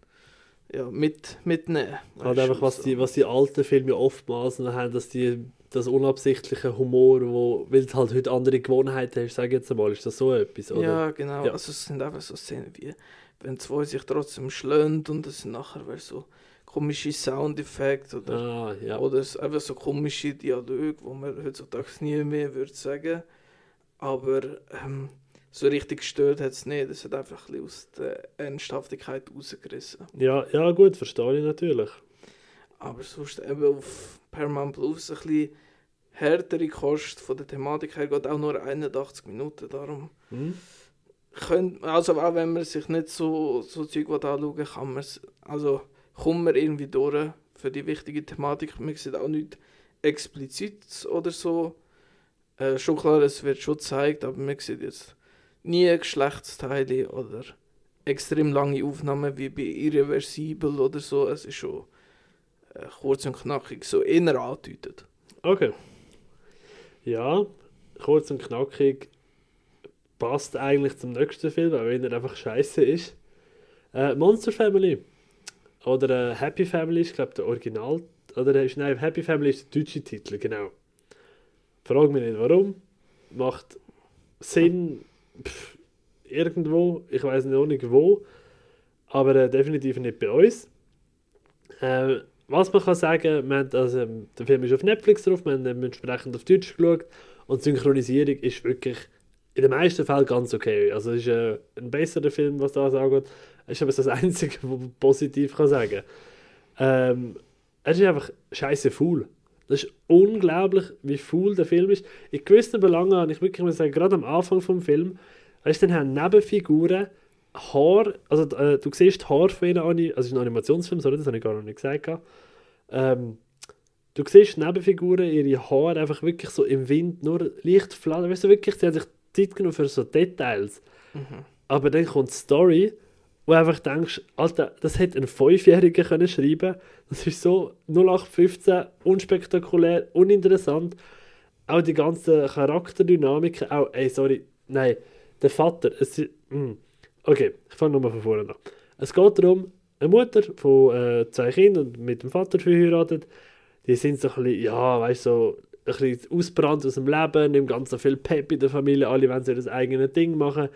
ja, mit, mitnehmen. Halt einfach, was so. die, was die alten Filme oftmals haben, dass die das unabsichtliche Humor, wo, weil du halt heute andere Gewohnheiten hast, sag jetzt mal, ist das so etwas, oder? Ja, genau. Ja. Also es sind einfach so Szenen wie, wenn zwei sich trotzdem schlönt und es sind nachher wäre so komische Soundeffekte oder, Ah, ja. oder einfach so komische Dialoge, wo man heutzutage nie mehr würde sagen. Aber ähm, so richtig gestört hat es nicht. Es hat einfach ein bisschen aus der Ernsthaftigkeit rausgerissen. Ja, ja, gut, verstehe ich natürlich. Aber sonst eben auf Paramount Plus ein bisschen härtere Kost von der Thematik her geht auch nur 81 Minuten. Darum Hm? könnt, also auch wenn man sich nicht so, so Zeug anschauen kann man es, also kommt man irgendwie durch für die wichtige Thematik. Man sieht auch nicht explizit oder so. Äh, schon klar, es wird schon gezeigt, aber man sieht jetzt nie Geschlechtsteile oder extrem lange Aufnahmen wie bei Irreversibel oder so. Es ist schon äh, kurz und knackig, so eher andeutet. Okay. Ja, kurz und knackig passt eigentlich zum nächsten Film, auch wenn er einfach scheiße ist. Äh, Monster Family. Oder äh, Happy Family ist, glaube ich, der Original. Oder äh, ist, nein, Happy Family ist der deutsche Titel, genau. Frag mich nicht warum. Macht Sinn pff, irgendwo, ich weiß noch nicht wo, aber äh, definitiv nicht bei uns. Äh, was man kann sagen, haben, also, der Film ist auf Netflix drauf, wir haben entsprechend auf Deutsch geschaut und die Synchronisierung ist wirklich in den meisten Fällen ganz okay. Also es ist äh, ein besserer Film, was das angeht. Es ist aber das [LAUGHS] Einzige, was man positiv kann sagen ähm, Er ist einfach scheiße faul. Das ist unglaublich, wie faul der Film ist. In gewissen Belangen habe ich wirklich sagen, gerade am Anfang vom Film, weißt du, dann haben Nebenfiguren Haar, also äh, du siehst die Haare von ihnen, also es ist ein Animationsfilm, sorry, das habe ich gar noch nicht gesagt. Ähm, du siehst Nebenfiguren, ihre Haare einfach wirklich so im Wind, nur leicht flattern, weißt du, wirklich, sie haben sich Zeit genommen für so Details. Aber dann kommt die Story, wo du einfach denkst, Alter, das hätte ein Fünfjähriger können schreiben Das ist so 0815, unspektakulär, uninteressant. Auch die ganzen Charakterdynamiken, auch, ey, sorry, nein, der Vater, es ist, mm. okay, ich fange nochmal von vorne an. Es geht darum, eine Mutter von äh, zwei Kindern und mit dem Vater verheiratet, die sind so ein bisschen, ja, weißt du, so ein bisschen ausbrannt aus dem Leben, nicht ganz so viel Pep in der Familie, alle wollen so das eigene Ding machen.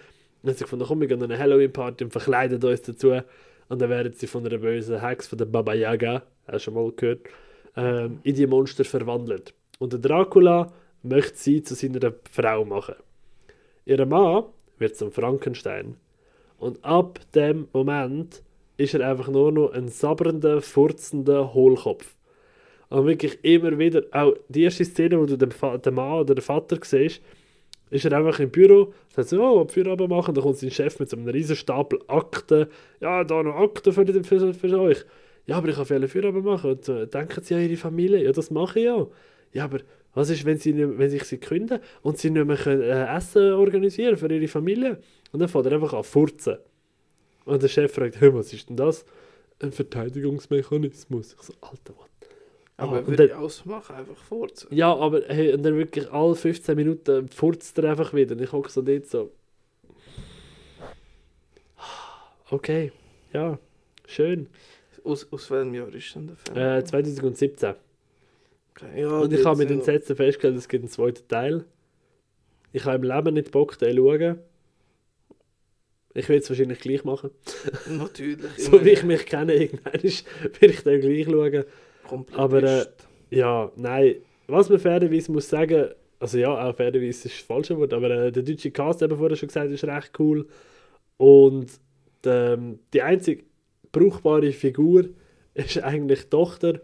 Dann haben sie gefunden, komm, wir gehen an eine Halloween-Party und verkleiden uns dazu. Und dann werden sie von einer bösen Hex, von der Baba Yaga, hast du schon mal gehört, ähm, in die Monster verwandelt. Und der Dracula möchte sie zu seiner Frau machen. Ihr Mann wird zum Frankenstein. Und ab dem Moment ist er einfach nur noch ein sabbernder, furzender Hohlkopf. Und wirklich immer wieder, auch die erste Szene, wo du den, den Mann oder den Vater siehst, ist er einfach im Büro, sagt so, oh, Feierabend machen, dann kommt sein Chef mit so einem riesen Stapel Akten, ja, da noch Akten für, für, für euch. Ja, aber ich kann viele Feierabend machen. Und, äh, denken Sie an Ihre Familie? Ja, das mache ich ja. Ja, aber was ist, wenn, sie nicht, wenn sich sie künden und sie nicht mehr können, äh, Essen organisieren für ihre Familie? Und dann fängt er einfach an furzen. Und der Chef fragt, hey, was ist denn das? Ein Verteidigungsmechanismus. Ich so, Alter, was? Aber Ah, würde ich ausmachen, einfach furzen. Ja, aber hey, und dann wirklich alle 15 Minuten furzt er einfach wieder. Und ich hocke so dort so. Okay, ja, schön. Aus, aus welchem Jahr ist denn der Film? Äh, 2017. okay. ja, Und ich habe mit den Sätzen festgestellt, es gibt einen zweiten Teil. Ich habe im Leben nicht Bock, den zu schauen. Ich will es wahrscheinlich gleich machen. Natürlich. [LAUGHS] So wie ich mich kenne, irgendwann will ich den gleich schauen. Aber, äh. Ja, nein. Was man fairerweise muss sagen, also ja, auch fairerweise ist das falsche Wort, aber äh, der deutsche Cast, eben vorher schon gesagt, ist recht cool. Und ähm, die einzige brauchbare Figur [LAUGHS] ist eigentlich die Tochter,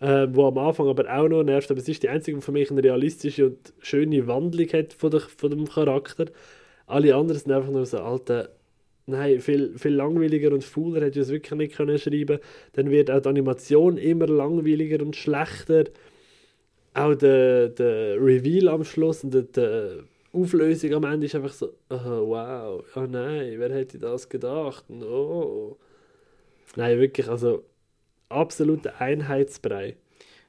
äh, wo am Anfang aber auch noch nervt, aber es ist die einzige, die für mich eine realistische und schöne Wandlung hat von, der, von dem Charakter. Alle anderen sind einfach nur so alte, nein, viel, viel langweiliger und fauler hätte ich es wirklich nicht können schreiben. Dann wird auch die Animation immer langweiliger und schlechter. Auch der, der Reveal am Schluss und der, der Auflösung am Ende ist einfach so, oh, wow, oh nein, wer hätte das gedacht? Oh. Nein, wirklich, also absoluter Einheitsbrei.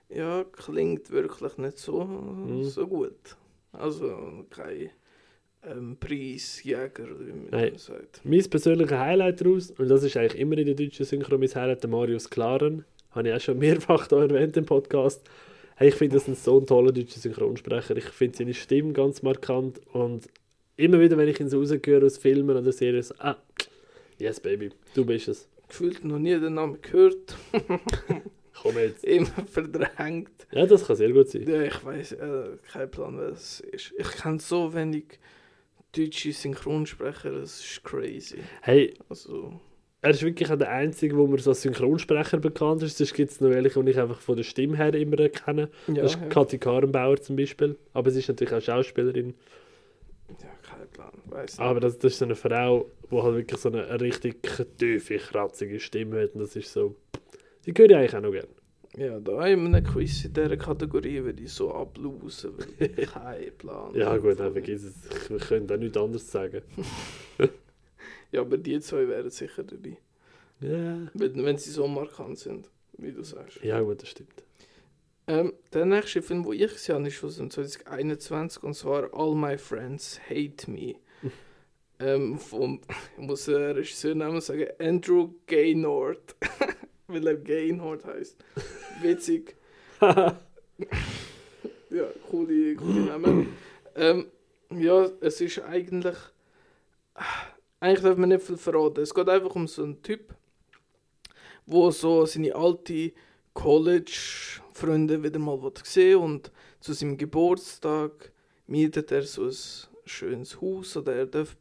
Ja, klingt wirklich nicht so, Mhm. so gut. Also kein ähm, Preisjäger, oder wie man Nein. sagt. Mein persönlicher Highlight daraus, und das ist eigentlich immer in der deutschen Synchro mein Highlight, der Marius Klaren, habe ich auch schon mehrfach da erwähnt im Podcast. Hey, ich finde das ein so ein toller deutscher Synchronsprecher. Ich finde seine Stimme ganz markant und immer wieder, wenn ich ihn so rausgehöre aus Filmen oder Serien, ah, yes baby, du bist es. Gefühlt noch nie den Namen gehört, [LAUGHS] Komm jetzt. immer verdrängt. Ja, das kann sehr gut sein. Ja, ich weiß äh, kein Plan, wer es ist. Ich kenne so wenig deutsche Synchronsprecher, das ist crazy. Hey, Also, er ist wirklich auch der Einzige, wo mir so als Synchronsprecher bekannt ist. Sonst gibt es noch welche, die ich einfach von der Stimme her immer kenne. ja, das ist ja. Kathi Karenbauer zum Beispiel. Aber sie ist natürlich auch Schauspielerin. ja, kein Plan, weiß. Aber das, das ist so eine Frau, die halt wirklich so eine richtig tiefe, kratzige Stimme hat. Und das ist so. Die höre ich eigentlich auch noch gerne. Ja, da in einem Quiz in dieser Kategorie würde ich so ablosen, weil ich [LAUGHS] keinen Plan Ja, gut, dann vergiss es. Wir können auch nichts anderes sagen. [LAUGHS] Ja, aber die zwei wären sicher dabei. Ja. Wenn, wenn sie so markant sind, wie du sagst. Ja, gut, das stimmt. Ähm, der nächste Film, den ich gesehen habe, ist aus dem 2021 und zwar All My Friends Hate Me. [LAUGHS] ähm, vom, ich muss den Regisseurnamen sagen, Andrew Gaynord. Weil er Gaynord heißt. [LAUGHS] Witzig. Ja, coole, coole Namen. ähm, ja, es ist eigentlich. Eigentlich darf man nicht viel verraten. Es geht einfach um so einen Typ, wo so seine alte College-Freunde wieder mal sehen und zu seinem Geburtstag mietet er so ein schönes Haus oder er darf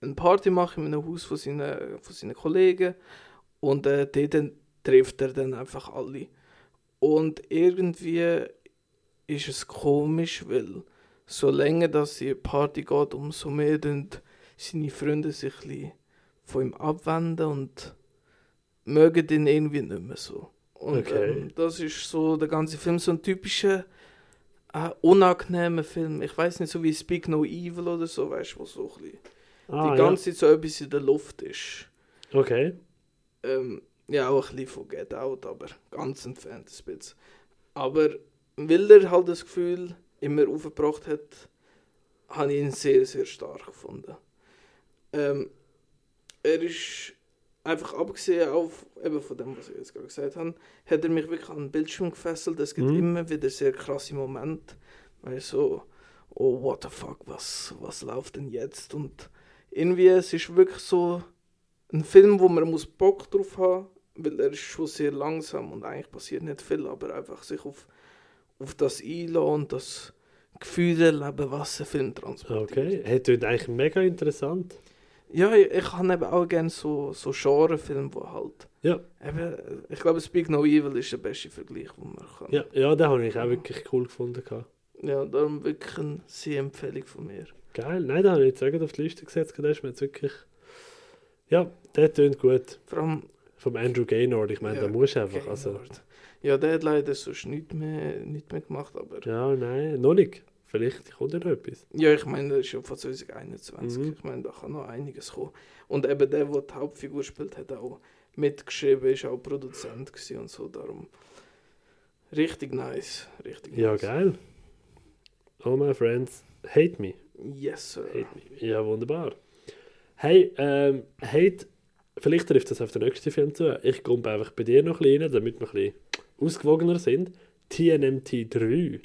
eine Party machen in einem Haus von seinen, von seinen Kollegen und äh, dort dann trifft er dann einfach alle. Und irgendwie ist es komisch, weil so länger dass die Party geht, umso mehr dann seine Freunde sich ein bisschen von ihm abwenden und mögen ihn irgendwie nicht mehr so. Und Okay. ähm, das ist so der ganze Film, so ein typischer äh, unangenehmer Film. Ich weiß nicht, so wie Speak No Evil oder so, weißt du, wo so ein bisschen Ah, die ganze Zeit so etwas in der Luft ist. ja. Okay. Ähm, ja, auch ein bisschen von Get Out, aber ganz entfernt ein bisschen. Aber weil er halt das Gefühl immer aufgebracht hat, habe ich ihn sehr, sehr stark gefunden. Ähm, er ist einfach abgesehen auf, eben von dem, was ich jetzt gerade gesagt habe, hat er mich wirklich an den Bildschirm gefesselt. Es gibt Mhm. immer wieder sehr krasse Momente, weil so, oh, what the fuck, was, was läuft denn jetzt? Und irgendwie, es ist wirklich so ein Film, wo man muss Bock drauf haben, weil er ist schon sehr langsam und eigentlich passiert nicht viel, aber einfach sich auf, auf das einlassen und das Gefühl erleben, was ein Film transportiert. Okay, hey, klingt eigentlich mega interessant. Ja, ich, ich habe eben auch gerne so, so Genrefilme, wo halt. Ja. Eben, ich glaube, Speak No Evil ist der beste Vergleich, den man kann. Ja, ja den habe ich auch wirklich cool gefunden. ja darum wirklich eine sehr Empfehlung von mir. Geil, nein, den habe ich jetzt auch auf die Liste gesetzt. Der ist mir jetzt wirklich... Ja, der tönt gut. Vor allem. Vom Andrew Gaynord, ich meine, ja, da musst du einfach... Also. Ja, der hat leider sonst nichts mehr, nicht mehr gemacht, aber. ja, nein, noch nicht. Vielleicht kommt ja noch etwas. Ja, ich meine, das ist ja von 2021. Mhm. Ich meine, da kann noch einiges kommen. Und eben der, der die Hauptfigur spielt, hat auch mitgeschrieben, ist auch Produzent und so. Darum richtig nice. Richtig Ja, nice. geil. All my friends hate me. Yes, sir. Hate me. Ja, wunderbar. Hey, ähm, Hate, vielleicht trifft das auf den nächsten Film zu. Ich komme einfach bei dir noch ein bisschen rein, damit wir ein bisschen ausgewogener sind. TNMT 3.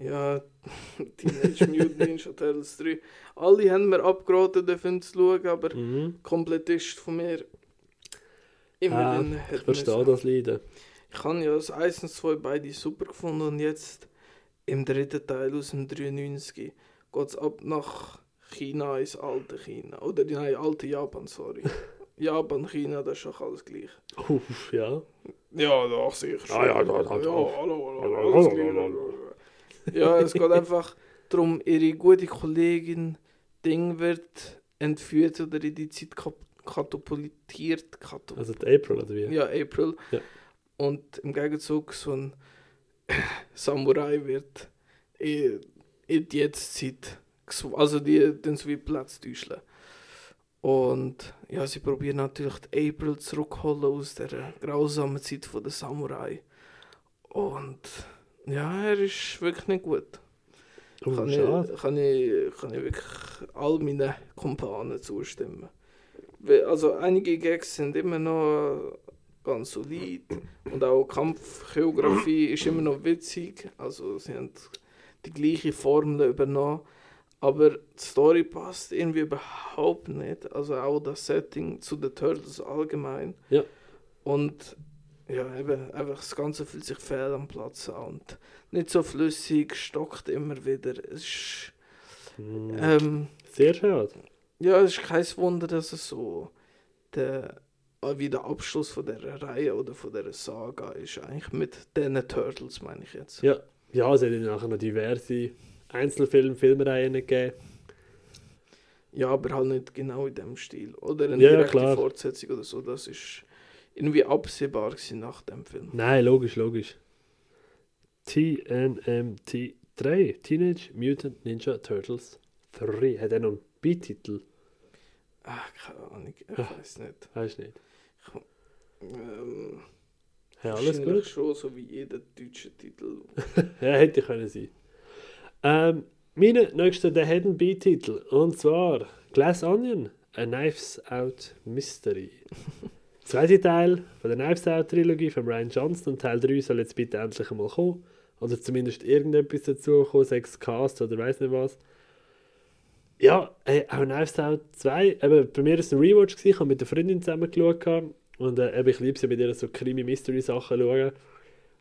Ja, [LAUGHS] Teenage Mutant Ninja Turtles 3. Alle haben mir abgeraten, den Film zu schauen, aber Mhm. Komplettist von mir. Immer Ah, Ich verstehe das Leiden. Ich habe ja das 1 und 2 beide super gefunden und jetzt im dritten Teil aus dem 93 geht es ab nach China ins alte China. Oder nein, alte Japan, sorry. [LAUGHS] Japan, China, das ist doch alles gleich. Uff, ja. Ja, doch, sicher. schon. Ah, ja, da- da- ja, da- hallo, hallo, alles gleich. Ja, es geht [LAUGHS] einfach darum, ihre gute Kollegin Ding wird entführt oder in die Zeit katapultiert. Katap Also April, oder wie? ja, April. Ja. Und im Gegenzug so ein [LAUGHS] Samurai wird in, in die Jetztzeit, also die den so wie Platz täuschen. Und ja, sie probieren natürlich die April zurückholen aus der grausamen Zeit von der Samurai. Und ja, er ist wirklich nicht gut. Oh, kann, schade. ich, kann, ich, kann ich wirklich all meinen Kumpanen zustimmen. Also einige Gags sind immer noch ganz solid und auch Kampfchoreografie ist immer noch witzig. Also sie haben die gleiche Formel übernommen, aber die Story passt irgendwie überhaupt nicht. Also auch das Setting zu den Turtles allgemein. Ja. Und ja, eben, einfach das Ganze fühlt sich fehl am Platz an und nicht so flüssig, stockt immer wieder. Es ist, Mhm. ähm, Sehr schade. ja, es ist kein Wunder, dass es so der, äh, wie der Abschluss von der Reihe oder von der Saga ist. Eigentlich mit den Turtles, meine ich jetzt. Ja, ja es hat ja nachher noch diverse Einzelfilme, Filmreihen gegeben. Ja, aber halt nicht genau in dem Stil. Oder eine Ja, direkte klar. Fortsetzung oder so. Das ist irgendwie absehbar gewesen nach dem Film. Nein, logisch, logisch. TNMT 3, Teenage Mutant Ninja Turtles 3. Hat er noch einen B-Titel? Ah, keine Ahnung, ich Ah. weiß nicht. Weiß nicht. Ähm, Ja, alles gut. schon, so wie jeder deutsche Titel. [LAUGHS] Ja, hätte können sein. Ähm, meine nächste, der hat einen B-Titel. Und zwar Glass Onion, A Knives Out Mystery. [LAUGHS] Zweiter Teil von der Knives Out Trilogie von Ryan Johnston. Teil 3 soll jetzt bitte endlich einmal kommen. Oder zumindest irgendetwas dazu kommen, sechs Cast oder weiß nicht was. Ja, äh, auch Knives Out 2. Eben, bei mir war es ein Rewatch. Gewesen. Ich habe mit der Freundin zusammen geschaut. Und äh, ich liebe es ja mit ihr so Krimi-Mystery-Sachen schauen.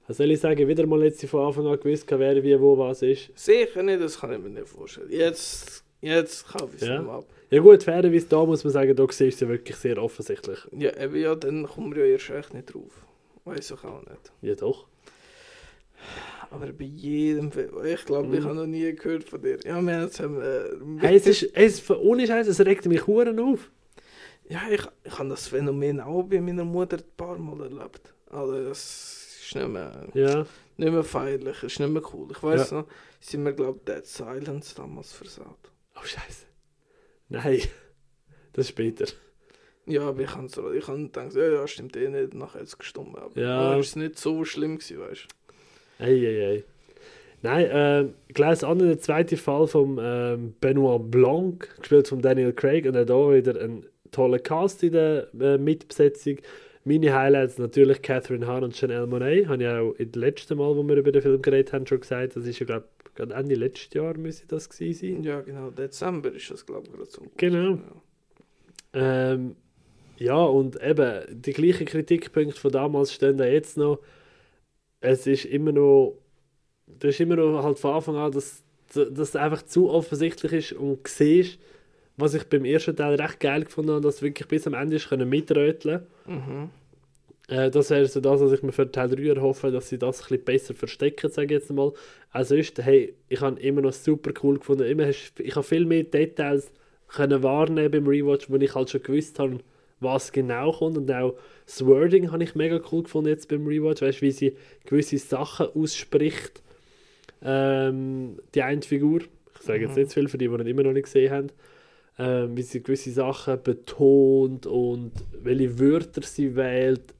Was soll ich sagen? Wieder mal jetzt von Anfang an gewusst, wer wie wo was ist. Sicher nicht, das kann ich mir nicht vorstellen. Jetzt, jetzt kaufe ich es Ja. mehr ab. Ja gut, fairerweise da muss man sagen, da siehst du sie wirklich sehr offensichtlich. Ja, eben ja, dann kommen wir ja erst echt nicht drauf. Weiß ich auch nicht. Ja doch. Aber bei jedem Film, ich glaube, ich Mhm. habe noch nie gehört von dir. Ja, wir haben äh, Hey, es ist, es ist ohne Scheiß, es regt mich Huren auf. Ja, ich, ich habe das Phänomen auch bei meiner Mutter ein paar Mal erlebt. Also das ist nicht mehr, Ja. nicht mehr feierlich, ist nicht mehr cool. Ich weiß noch, sind wir, glaube ich, Dead Silence damals versaut. Oh Scheiße. Nein. Das ist später. Ja, aber ich habe so, ich hab gedacht, ja, ja, stimmt eh nicht, nachher hat es gestummt. Aber Ja. es ist nicht so schlimm gewesen, weißt du. Ei, ei, ei. Nein, ähm, gleich an der zweite Fall von ähm, Benoit Blanc, gespielt von Daniel Craig, und auch da wieder ein toller Cast in der äh, Mitbesetzung. Meine Highlights natürlich Catherine Hahn und Janelle Monáe. Habe ich auch im letzten Mal, wo wir über den Film geredet haben, schon gesagt. Das ist ja, glaube ich, gerade Ende letztes Jahr müsste das gewesen sein. Ja, genau. Dezember ist das, glaube ich, gerade so. Genau. Ja. Ähm, ja, und eben, die gleichen Kritikpunkte von damals stehen da jetzt noch. Es ist immer noch, das ist immer noch halt von Anfang an, dass dass es einfach zu offensichtlich ist und siehst, was ich beim ersten Teil recht geil gefunden habe, dass wirklich bis am Ende ist können mitröteln Mhm. äh, Das wäre so das, was ich mir für Teil 3 erhoffe, dass sie das ein bisschen besser verstecken, sage ich jetzt mal. Also ist, hey, ich habe immer noch super cool gefunden. Immer ich habe viel mehr Details können wahrnehmen beim Rewatch, wo ich halt schon gewusst habe, was genau kommt. Und auch das Wording habe ich mega cool gefunden jetzt beim Rewatch. Weißt du, wie sie gewisse Sachen ausspricht. Ähm, die eine Figur, ich sage jetzt Mhm. nicht viel für die, die ihn immer noch nicht gesehen haben, ähm, wie sie gewisse Sachen betont und welche Wörter sie wählt.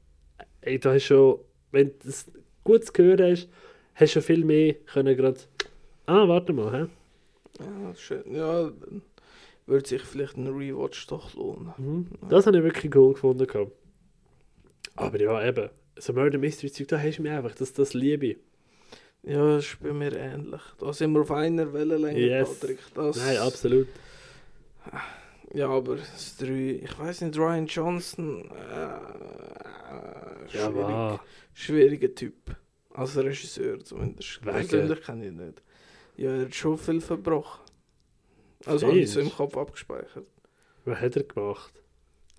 Ey, da hast schon, wenn du das gut zu hören hast, hast du schon viel mehr können gerade. Ah, warte mal, hä? Ja, schön. Ja, dann würde sich vielleicht ein Rewatch doch lohnen. Mhm. Das habe ich wirklich cool gefunden. gehabt. Aber ja, eben, so Murder Mystery Zeug, da hast du mich einfach, das, das liebe ich. Ja, das ist bei mir ähnlich. Da sind wir auf einer Wellenlänge, Yes. Patrick. Das, Nein, absolut. Ja, aber das 3, ich weiß nicht, Ryan Johnson, äh, schwierig, schwieriger Typ. Als Regisseur zumindest. Persönlich kenne ich ihn nicht. Ja, er hat schon viel verbrochen. Also habe ich so im? Kopf abgespeichert. Was hat er gemacht?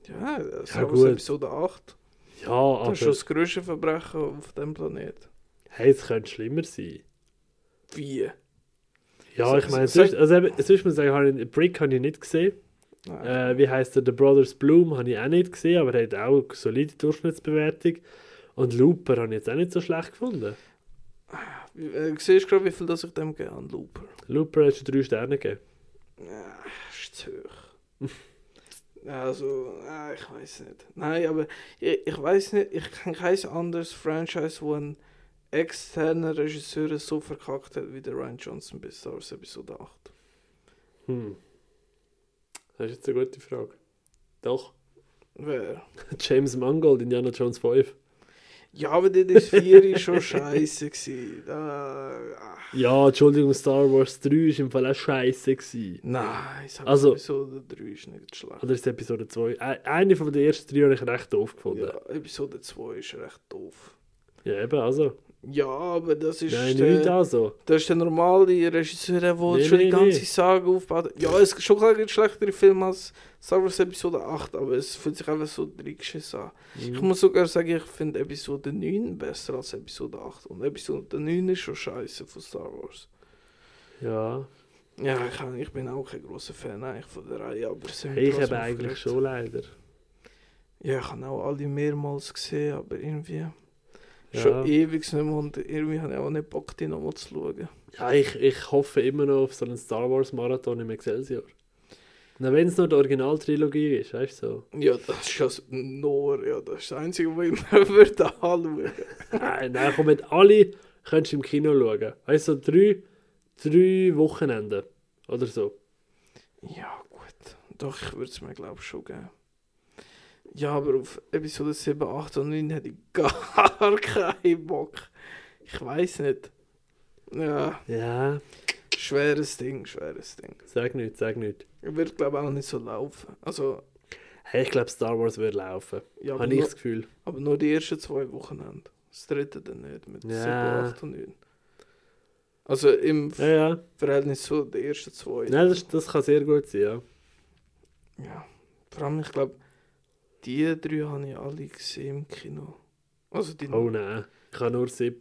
Ja, das Ja, ist. Episode 8. Ja, Das aber ist schon das größte Verbrechen auf dem Planet. hey, es könnte schlimmer sein. Wie? Ja, So- ich meine, so- sonst, also eben, sonst muss ich sagen, Brick habe ich nicht gesehen. Äh, wie heißt der? The Brothers Bloom habe ich auch nicht gesehen, aber er hat auch eine solide Durchschnittsbewertung. Und Looper habe ich jetzt auch nicht so schlecht gefunden. Wie- äh, siehst du gerade, wie viel das ich dem gebe an Looper? Looper hat schon drei Sterne gegeben. Ja, ist zu hoch. [LAUGHS] also, äh, ich weiß nicht. Nein, aber ich, ich weiß nicht, ich kenne kein anderes Franchise, wo ein externer Regisseur so verkackt hat wie der Ryan Johnson bis Star Wars Episode 8. Hm. Das ist jetzt eine gute Frage. Doch. Wer? [LAUGHS] James Mangold, Indiana Jones 5. Ja, aber die das 4 war schon [LAUGHS] scheiße. gewesen. Da, ach, Ja, Entschuldigung, Star Wars 3 war im Fall auch scheiße. Gewesen. nein, ich sag Also- Episode 3 ist nicht schlecht. Oder ist Episode 2? Äh, Eine von den ersten drei habe ich recht doof gefunden. Ja, Episode 2 ist recht doof. Ja, eben, also. Ja, aber das ist. Nein, der- nicht also. Das ist der normale Regisseur, der Nee, schon nee, die ganze nee. Sage aufbaut. Ja, es ist schon klar ein schlechtere Film als Star Wars Episode 8, aber es fühlt sich einfach so reingeschissen an. Ich Mhm. muss sogar sagen, ich finde Episode 9 besser als Episode 8. Und Episode 9 ist schon scheiße von Star Wars. Ja, Ja, ich, ich bin auch kein großer Fan eigentlich von der Reihe, aber es hey, ich habe eigentlich schon leider. Ja, ich habe auch alle mehrmals gesehen, aber irgendwie Ja. schon ewig nicht mehr und irgendwie habe ich auch nicht Bock, die nochmal zu schauen. Ja, ich, ich hoffe immer noch auf so einen Star Wars Marathon im Excelsior. Na, wenn es nur die Originaltrilogie ist, weißt du so. Ja, das ist ja nur, ja, das ist das Einzige, was ich mir [LAUGHS] würde anschauen. Nein, nein, komm, mit alle könntest du im Kino schauen. Weißt du, so drei, drei Wochenenden oder so. Ja, gut. Doch, ich würde es mir, glaube ich, schon geben. Ja, aber auf Episode 7, 8 und 9 hätte ich gar [LAUGHS] keinen Bock. Ich weiß nicht. Ja, Ja, schweres Ding, schweres Ding. sag nicht, sag nicht. Wird, glaube ich, auch nicht so laufen. Also, Hey, ich glaube, Star Wars wird laufen. ja, Habe ich nur, das Gefühl. aber nur die ersten zwei Wochenende. Das dritte dann nicht, mit Ja. 7, 8 und 9. Also im Ja, ja. Verhältnis zu den ersten zwei. Nein, das, das kann sehr gut sein, ja. Ja, vor allem, ich glaube, die drei habe ich alle gesehen im Kino. Also die Oh nein, ich habe nur sieben.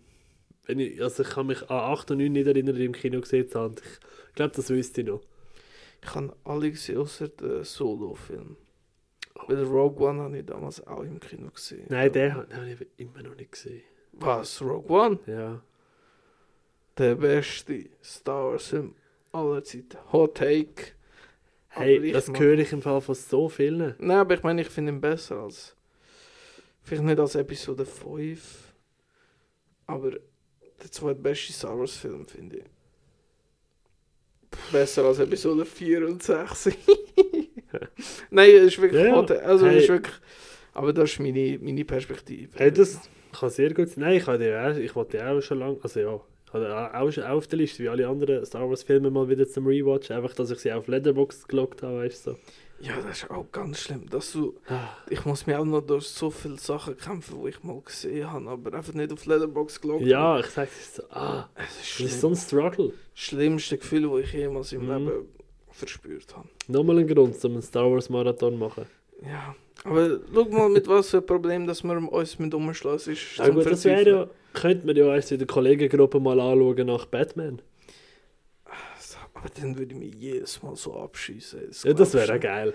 Ich, also ich kann mich an 8 und 9 nicht erinnern, die im Kino gesehen habe. Ich glaube, das wüsste ich noch. Ich habe alle gesehen, außer den Solo-Film. Weil Rogue One habe ich damals auch im Kino gesehen. Nein, den, ha- den habe ich immer noch nicht gesehen. Was? Rogue One? Ja. Der beste Star Wars-Film aller Zeiten. Hot Take. Hey, das höre ich im Fall von so vielen. Nein, aber ich meine, ich finde ihn besser als. Vielleicht nicht als Episode 5. Aber der zweitbeste Star Wars-Film finde ich. Besser als Episode 4 und 6. [LAUGHS] Nein, es ist wirklich Ja. Also, Hey. ist wirklich. Aber das ist meine, meine Perspektive. Hey, das kann sehr gut sein. Nein, ich, auch, ich wollte auch schon lange, also ja, habe die auch, auf der Liste, wie alle anderen Star Wars Filme mal wieder zum Rewatch, einfach, dass ich sie auf Letterboxd gelockt habe, weißt du. So. Ja, das ist auch ganz schlimm. Dass du, Ah, ich muss mir auch noch durch so viele Sachen kämpfen, die ich mal gesehen habe, aber einfach nicht auf Letterbox gelockt habe. Ja, ich sage es so, ah, Es ist das schlimm. ist so ein Struggle. schlimmste Gefühl, das ich jemals im Mhm. Leben verspürt habe. Nochmal ein Grund, um einen Star Wars Marathon zu machen. Ja, aber schau mal, mit was für ein Problem, dass wir uns mit umschlagen. Ist Ja gut, das wäre könnte man ja erst in der Kollegengruppe mal anschauen nach Batman. Aber dann würde ich mich jedes Mal so abschießen. Ja, das wäre auch geil.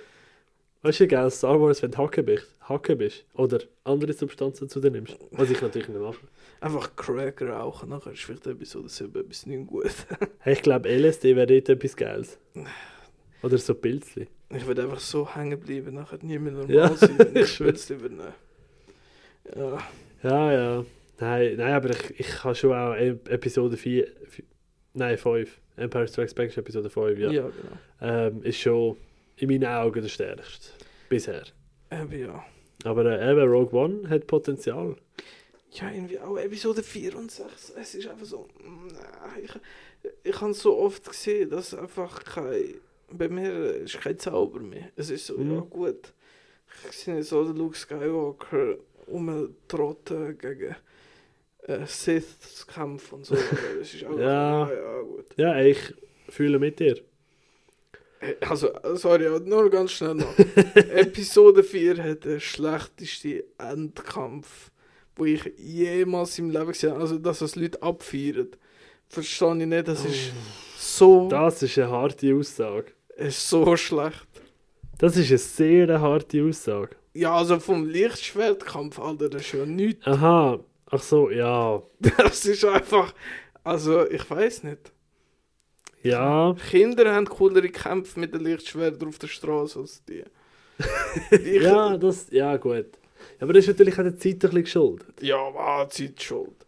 Weißt du, geil, Star Wars, wenn du Hacke bist, Hacke bist oder andere Substanzen zu dir nimmst. Was ich natürlich nicht mache. Einfach Crack rauchen, nachher ist vielleicht etwas oder so etwas nicht gut. [LAUGHS] Hey, ich glaube, LSD wäre dort etwas Geiles. Oder so Pilzli. Ich würde einfach so hängen bleiben, nachher nie mehr normal Ja, sein, wenn ich [LAUGHS] ich Pilz übernehmen. Ja, Ja, ja. Nein, nein aber ich, ich habe schon auch Episode 4, nein 5, Empire Strikes Back ist Episode 5, ja. ja. genau. Ähm, ist schon in meinen Augen der stärkste. Bisher. Eben ja. Aber äh, eben Rogue One hat Potenzial. Ja, irgendwie auch Episode 4 und 6. Es ist einfach so. ich, ich habe so oft gesehen, dass einfach kein. Bei mir ist kein Zauber mehr. Es ist so, Mhm. ja gut. Ich sehe so den Luke Skywalker umtrotten gegen äh, Sith kämpfen und so. [LAUGHS] es ist auch Ja. ja, ja, gut. Ja, ich fühle mit dir. Äh, Also, sorry, nur ganz schnell noch. [LAUGHS] Episode 4 hat den schlechtesten Endkampf, wo ich jemals im Leben gesehen habe. Also, dass das Leute abfeiern. Verstehe ich nicht. Das ist so, Das ist eine harte Aussage. ist so schlecht. Das ist eine sehr harte Aussage. Ja, also vom Lichtschwertkampf, Alter, das ist ja nichts. Aha, ach so, ja. [LAUGHS] Das ist einfach. Also, ich weiß nicht. Ja, Kinder haben coolere Kämpfe mit den Lichtschwertern auf der Straße als die. Ich- [LAUGHS] ja, das, ja gut. Aber das ist natürlich auch der Zeit ein bisschen geschuldet. Ja, war Zeit schuld.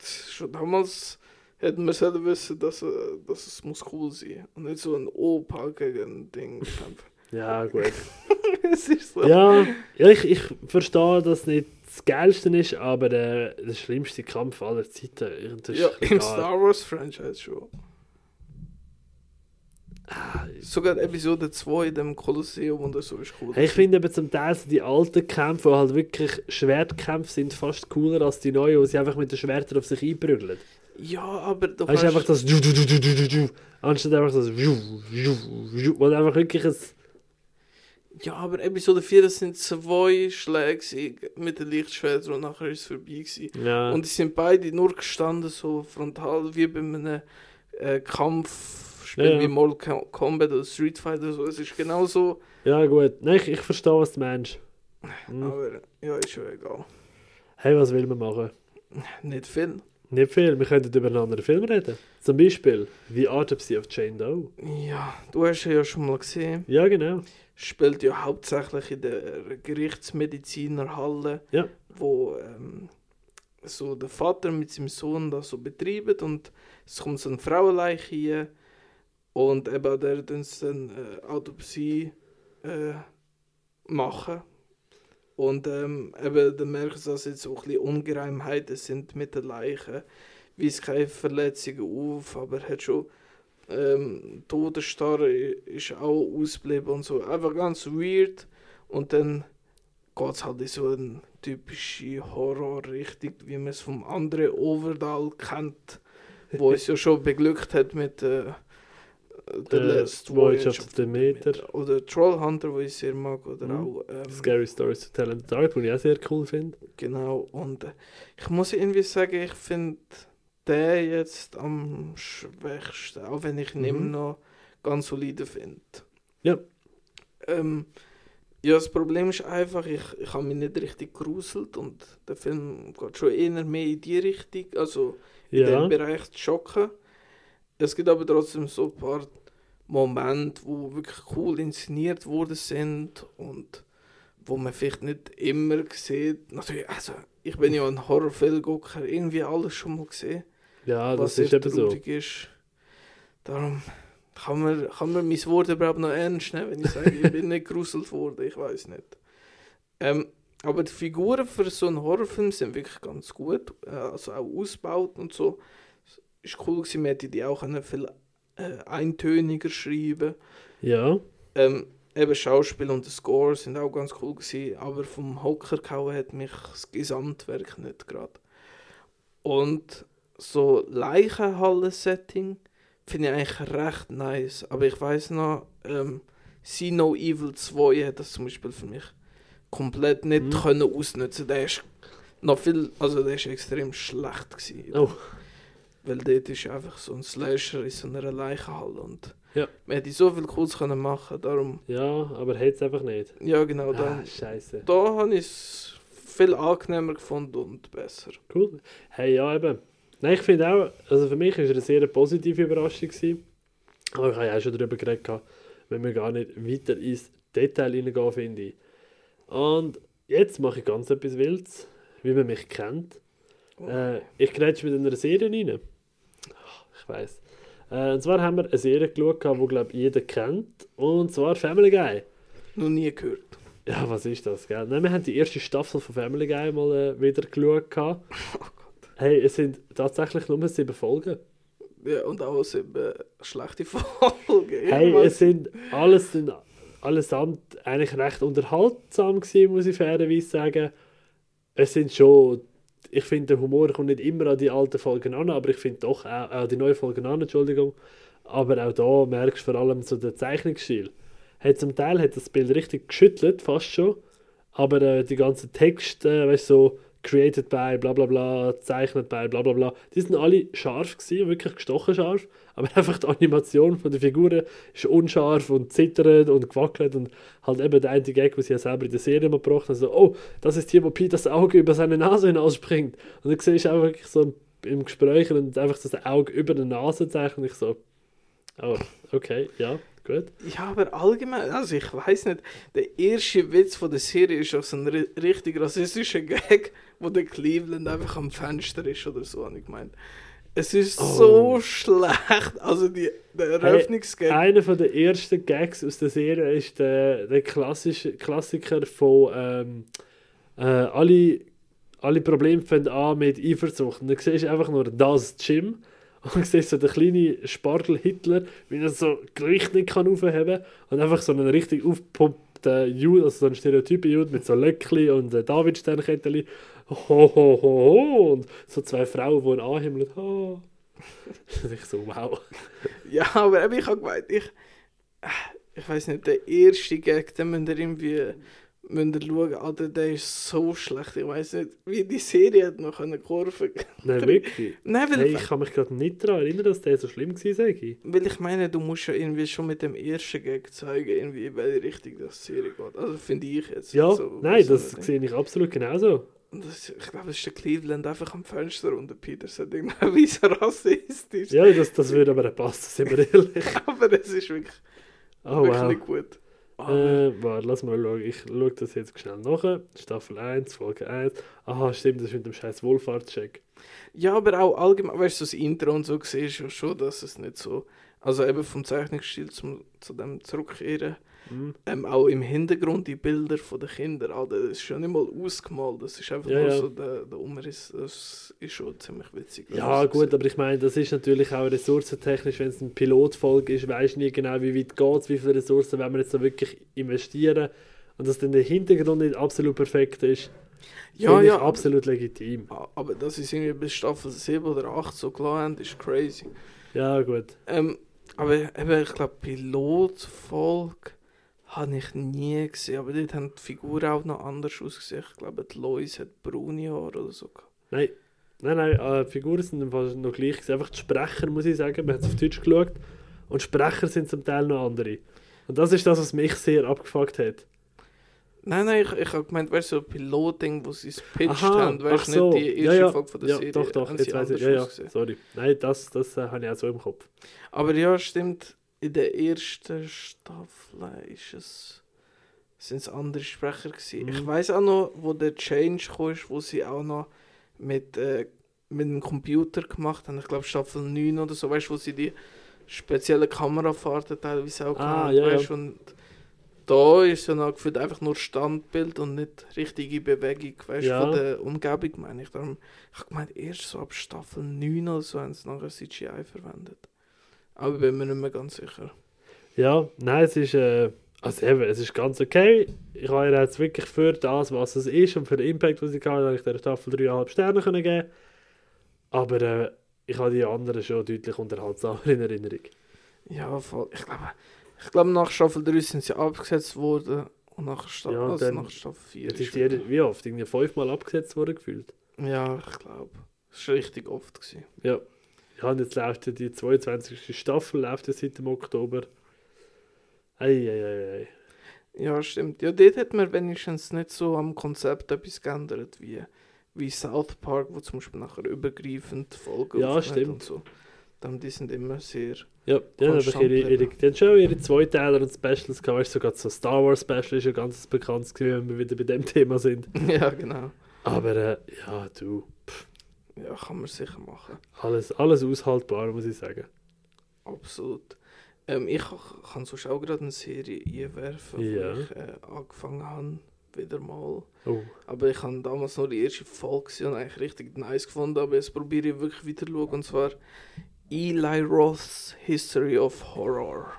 Schon damals hätten wir sollen wissen, dass, äh, dass es muss cool sein und nicht so ein Opa gegen ein Ding kämpfen. Ja, gut. [LAUGHS] es ist so. Ja, ja ich, ich verstehe, dass es nicht das Geilste ist, aber der, der schlimmste Kampf aller Zeiten. Ja, im Star Wars Franchise schon. Ah, Sogar Episode 2 in dem Kolosseum und so ist cool. Hey, ich finde eben zum Teil so die alten Kämpfe, die halt wirklich Schwertkämpfe sind, fast cooler als die neuen, wo sie einfach mit den Schwertern auf sich einprügeln. ja, aber du Weißt einfach das anstatt einfach das wo einfach wirklich ein... Ja, aber Episode 4 das sind zwei Schläge mit den Lichtschwertern und nachher ist es vorbei gewesen. Ja, Und die sind beide nur gestanden, so frontal, wie bei einem äh, Kampfspiel Ja, ja. wie Mortal Kombat oder Street Fighter. So. Es ist genau so, ja gut. Nein, ich, ich verstehe, was du meinst. Hm. aber ja, ist schon egal. Hey, was will man machen? Nicht viel. Nicht viel, wir könnten über einen anderen Film reden. Zum Beispiel The Autopsy of Jane Doe. Ja, du hast ihn ja schon mal gesehen. Ja, genau. Spielt ja hauptsächlich in der Gerichtsmedizinerhalle, Ja. wo ähm, so der Vater mit seinem Sohn das so betreibt und es kommt so eine Frauenleiche hier und eben der dann eine äh, Autopsie äh, machen und ähm, eben dann merken sie, dass jetzt so ein bisschen Ungereimheiten sind mit der Leiche, weist keine Verletzungen auf, aber hat schon ähm, Todesstarre ist auch ausgeblieben und so. Einfach ganz weird. Und dann geht es halt in so eine typische Horrorrichtung, wie man es vom anderen Overdal kennt, wo es ja schon beglückt hat mit äh, The Äh, Last Voyage of the Demeter. Oder Trollhunter, wo ich sehr mag, oder Mhm. auch ähm, Scary Stories to Tell in the Dark, den ich auch sehr cool finde. Genau, und äh, ich muss irgendwie sagen, ich finde den jetzt am schwächsten, auch wenn ich ihn Mhm. immer noch ganz solide finde. Ja. Ähm, ja, das Problem ist einfach, ich, ich habe mich nicht richtig geruselt und der Film geht schon eher mehr in die Richtung, also in Ja, dem Bereich zu schocken. Es gibt aber trotzdem so ein paar Momente, wo wirklich cool inszeniert worden sind und wo man vielleicht nicht immer sieht. Natürlich, also ich bin ja ein Horrorfilmgucker, irgendwie alles schon mal gesehen, ja das ist eben so. ist. Darum, Kann man, kann man mein Wort überhaupt noch ernst nehmen, wenn ich sage, ich bin nicht geruselt worden? Ich weiß nicht. Ähm, aber die Figuren für so einen Horrorfilm sind wirklich ganz gut. Äh, also auch ausgebaut und so. Ist cool gewesen, man hätte die auch viel äh, eintöniger schreiben Ja. ähm, Eben Schauspiel und der Score sind auch ganz cool gewesen, aber vom Hocker gehauen hat mich das Gesamtwerk nicht gerade. Und so Leichenhalle-Setting finde ich eigentlich recht nice. Aber ich weiß noch, ähm, See No Evil 2 hat das zum Beispiel für mich komplett nicht Mhm. können ausnutzen. Der ist noch viel, also der ist extrem schlecht gewesen. Oh. Weil dort ist einfach so ein Slasher in so einer Leichenhalle und Ja. man hätte so viel Cooles können machen. Darum, Ja, aber hat es einfach nicht. ja genau, da, Ah, scheiße. da habe ich es viel angenehmer gefunden und besser. Cool. Hey, ja, eben. Nein, ich finde auch, also für mich war es eine sehr positive Überraschung. Gewesen. Aber ich habe ja auch schon darüber geredet, wenn wir gar nicht weiter ins Detail reingehen, finde ich. Und jetzt mache ich ganz etwas Wildes, wie man mich kennt. Äh, ich grätsche mit einer Serie rein. Ich weiß. Äh, und zwar haben wir eine Serie geschaut, die, glaube ich, jeder kennt. Und zwar Family Guy. Noch nie gehört. Ja, was ist das, gell? Nein, wir haben die erste Staffel von Family Guy mal äh, wieder geschaut. gehabt. [LAUGHS] Hey, es sind tatsächlich nur sieben Folgen. Ja, und auch sieben schlechte [LAUGHS] Folgen. Hey, es sind alles sind allesamt eigentlich recht unterhaltsam gewesen, muss ich fairerweise sagen. Es sind schon, ich finde, der Humor kommt nicht immer an die alten Folgen an, aber ich finde doch auch, auch die neuen Folgen an, Entschuldigung. Aber auch da merkst du vor allem so den Zeichnungsstil. Hey, zum Teil hat das Bild richtig geschüttelt, fast schon. Aber äh, die ganzen Texte, äh, weißt du, so created by, bla bla bla, zeichnet by, bla bla bla, die sind alle scharf gewesen, wirklich gestochen scharf. Aber [LAUGHS] einfach die Animation von der Figuren ist unscharf und zitternd und gewackelt und halt eben der einzige Gag, den sie ja selber in der Serie mal gebracht haben, so, oh, das ist hier, wo Pete das Auge über seine Nase hinausspringt. Und dann siehst du auch wirklich so im Gespräch und einfach das Auge über der Nase zeichnen und ich so, oh, okay, ja, gut. Ja, aber allgemein, also ich weiß nicht, der erste Witz von der Serie ist auch so ein ri- richtig rassistischer Gag, wo der Cleveland einfach am Fenster ist oder so, habe ich gemeint. Es ist Oh. so schlecht, also die, der Eröffnungsgag. Einer von der ersten Gags aus der Serie ist der, der klassische Klassiker von ähm, äh, alle, alle Probleme fangen an mit Eifersucht. Und dann siehst du einfach nur das Jim und siehst du so den kleinen Spargel Hitler, wie er so Gewicht nicht kann aufheben und einfach so einen richtig aufgepumpten Jude, also so einen Stereotypen Jude mit so Löckli und äh, Davidsternketteli. Ho, ho, ho, ho. Und so zwei Frauen, die ihn anhimmeln. Oh. ich so, wow. Ja, aber ich habe gemeint, ich, ich weiß nicht, der erste Gag, den müsst ihr irgendwie müsst ihr schauen, Alter, der ist so schlecht. Ich weiß nicht, wie die Serie hat noch eine Kurve. Nein, wirklich. Nein, weil, Hey, ich kann mich gerade nicht daran erinnern, dass der so schlimm war, sage ich. weil ich meine, du musst ja irgendwie schon mit dem ersten Gag zeigen, irgendwie, in welche Richtung das Serie geht. Also finde ich jetzt. Ja, so, nein, so das sehe ich absolut genauso. Das, ich glaube, es ist der Cleveland einfach am Fenster und der Peter sagt [LAUGHS] irgendwie so rassistisch. Ja, das, das würde aber passen, sind wir [LAUGHS] ehrlich. Aber es ist wirklich, Oh, wirklich wow. nicht gut. Äh, warte, lass mal schauen. Ich schaue das jetzt schnell nach. Staffel 1, Folge 1. Aha, stimmt, das ist mit dem scheiß Wohlfahrtscheck. ja, aber auch allgemein, weißt du, das Intro und so siehst du schon, dass es nicht so. Also eben vom Zeichnungsstil zum, zu dem Zurückkehren. Hm. Ähm, auch im Hintergrund die Bilder von den Kindern, Alter, das ist schon nicht mal ausgemalt, das ist einfach Ja, nur ja. so der, der Umriss, das ist schon ziemlich witzig. wenn Ja, gut, sieht. aber ich meine, das ist natürlich auch ressourcentechnisch, wenn es ein Pilotfolge ist, du nie genau, wie weit geht wie viele Ressourcen wollen wir jetzt so wirklich investieren. Und dass dann der Hintergrund nicht absolut perfekt ist, Ja, finde ja, ich absolut legitim. aber, aber dass sie es irgendwie bis Staffel 7 oder 8 so gelassen haben, ist crazy. Ja, gut. Ähm, aber eben, ich glaube, Pilotfolge habe ich nie gesehen, aber dort haben die Figuren auch noch anders ausgesehen. Ich glaube, die Lois hat braune Haare oder so. Nein, nein, nein, äh, die Figuren sind im Fall noch gleich. Einfach die Sprecher, muss ich sagen. Man hat es auf Deutsch geschaut. Und Sprecher sind zum Teil noch andere. Und das ist das, was mich sehr abgefuckt hat. Nein, nein, ich, ich habe gemeint, weißt du, so Piloting, wo sie es pitched Aha, haben, weißt du, so. nicht die Ja, erste ja. Folge von der Ja, Serie. doch, doch, jetzt weiß ich. Ja, ja, sorry. Nein, das, das äh, habe ich auch so im Kopf. Aber ja, stimmt, in der ersten Staffel ist es, sind es andere Sprecher gewesen. Mhm. Ich weiß auch noch, wo der Change kam, wo sie auch noch mit, äh, mit dem Computer gemacht haben. Ich glaube Staffel 9 oder so, weißt du, wo sie die speziellen Kamerafahrten teilweise auch Ah, gehabt, ja, ja. weißt, und da ist ja noch gefühlt einfach nur Standbild und nicht richtige Bewegung weißt, Ja. von der Umgebung, meine ich. Darum, ich habe gemeint, erst so ab Staffel 9 oder so haben sie nachher CGI verwendet. Aber ich bin mir nicht mehr ganz sicher. Ja, nein, es ist, äh, also eben, es ist ganz okay. Ich habe ihr jetzt wirklich für das, was es ist und für den Impact, was ich hatte, habe ich der Staffel 3,5 Sterne können geben. Aber äh, ich habe die anderen schon deutlich unterhaltsamer in Erinnerung. Ja, voll. Ich glaube, ich glaube nach Staffel 3 sind sie abgesetzt worden und nach, Sta Ja, also nach Staffel 4 Jetzt ist jede, wie oft? Irgendwie fünfmal abgesetzt worden gefühlt. Ja, ich glaube. Das war richtig oft. Gewesen. Ja. Ja, jetzt läuft ja die 22. Staffel, läuft ja seit dem Oktober. Eieiei. Ja, stimmt. Ja, dort hat man wenigstens nicht so am Konzept etwas geändert wie, wie South Park, wo zum Beispiel nachher übergreifend Folgen Ja, stimmt. und so. Dann, die sind immer sehr... Ja, die haben, Konstant ihre, ihre, die haben schon ihre Zweiteiler und Specials gehabt. Weißt sogar so Star Wars Special ist ja ganz bekannt gewesen, wenn wir wieder bei dem [LAUGHS] Thema sind. ja, genau. Aber äh, ja, du, Ja, kann man sicher machen. alles, alles aushaltbar, muss ich sagen. Absolut. Ähm, ich kann sonst auch gerade eine Serie einwerfen, Ja. wo ich äh, angefangen habe, wieder mal. Oh, Aber ich habe damals nur die erste Folge gesehen und eigentlich richtig nice gefunden, aber jetzt probiere ich wirklich wieder zu schauen, und zwar Eli Roth's History of Horror.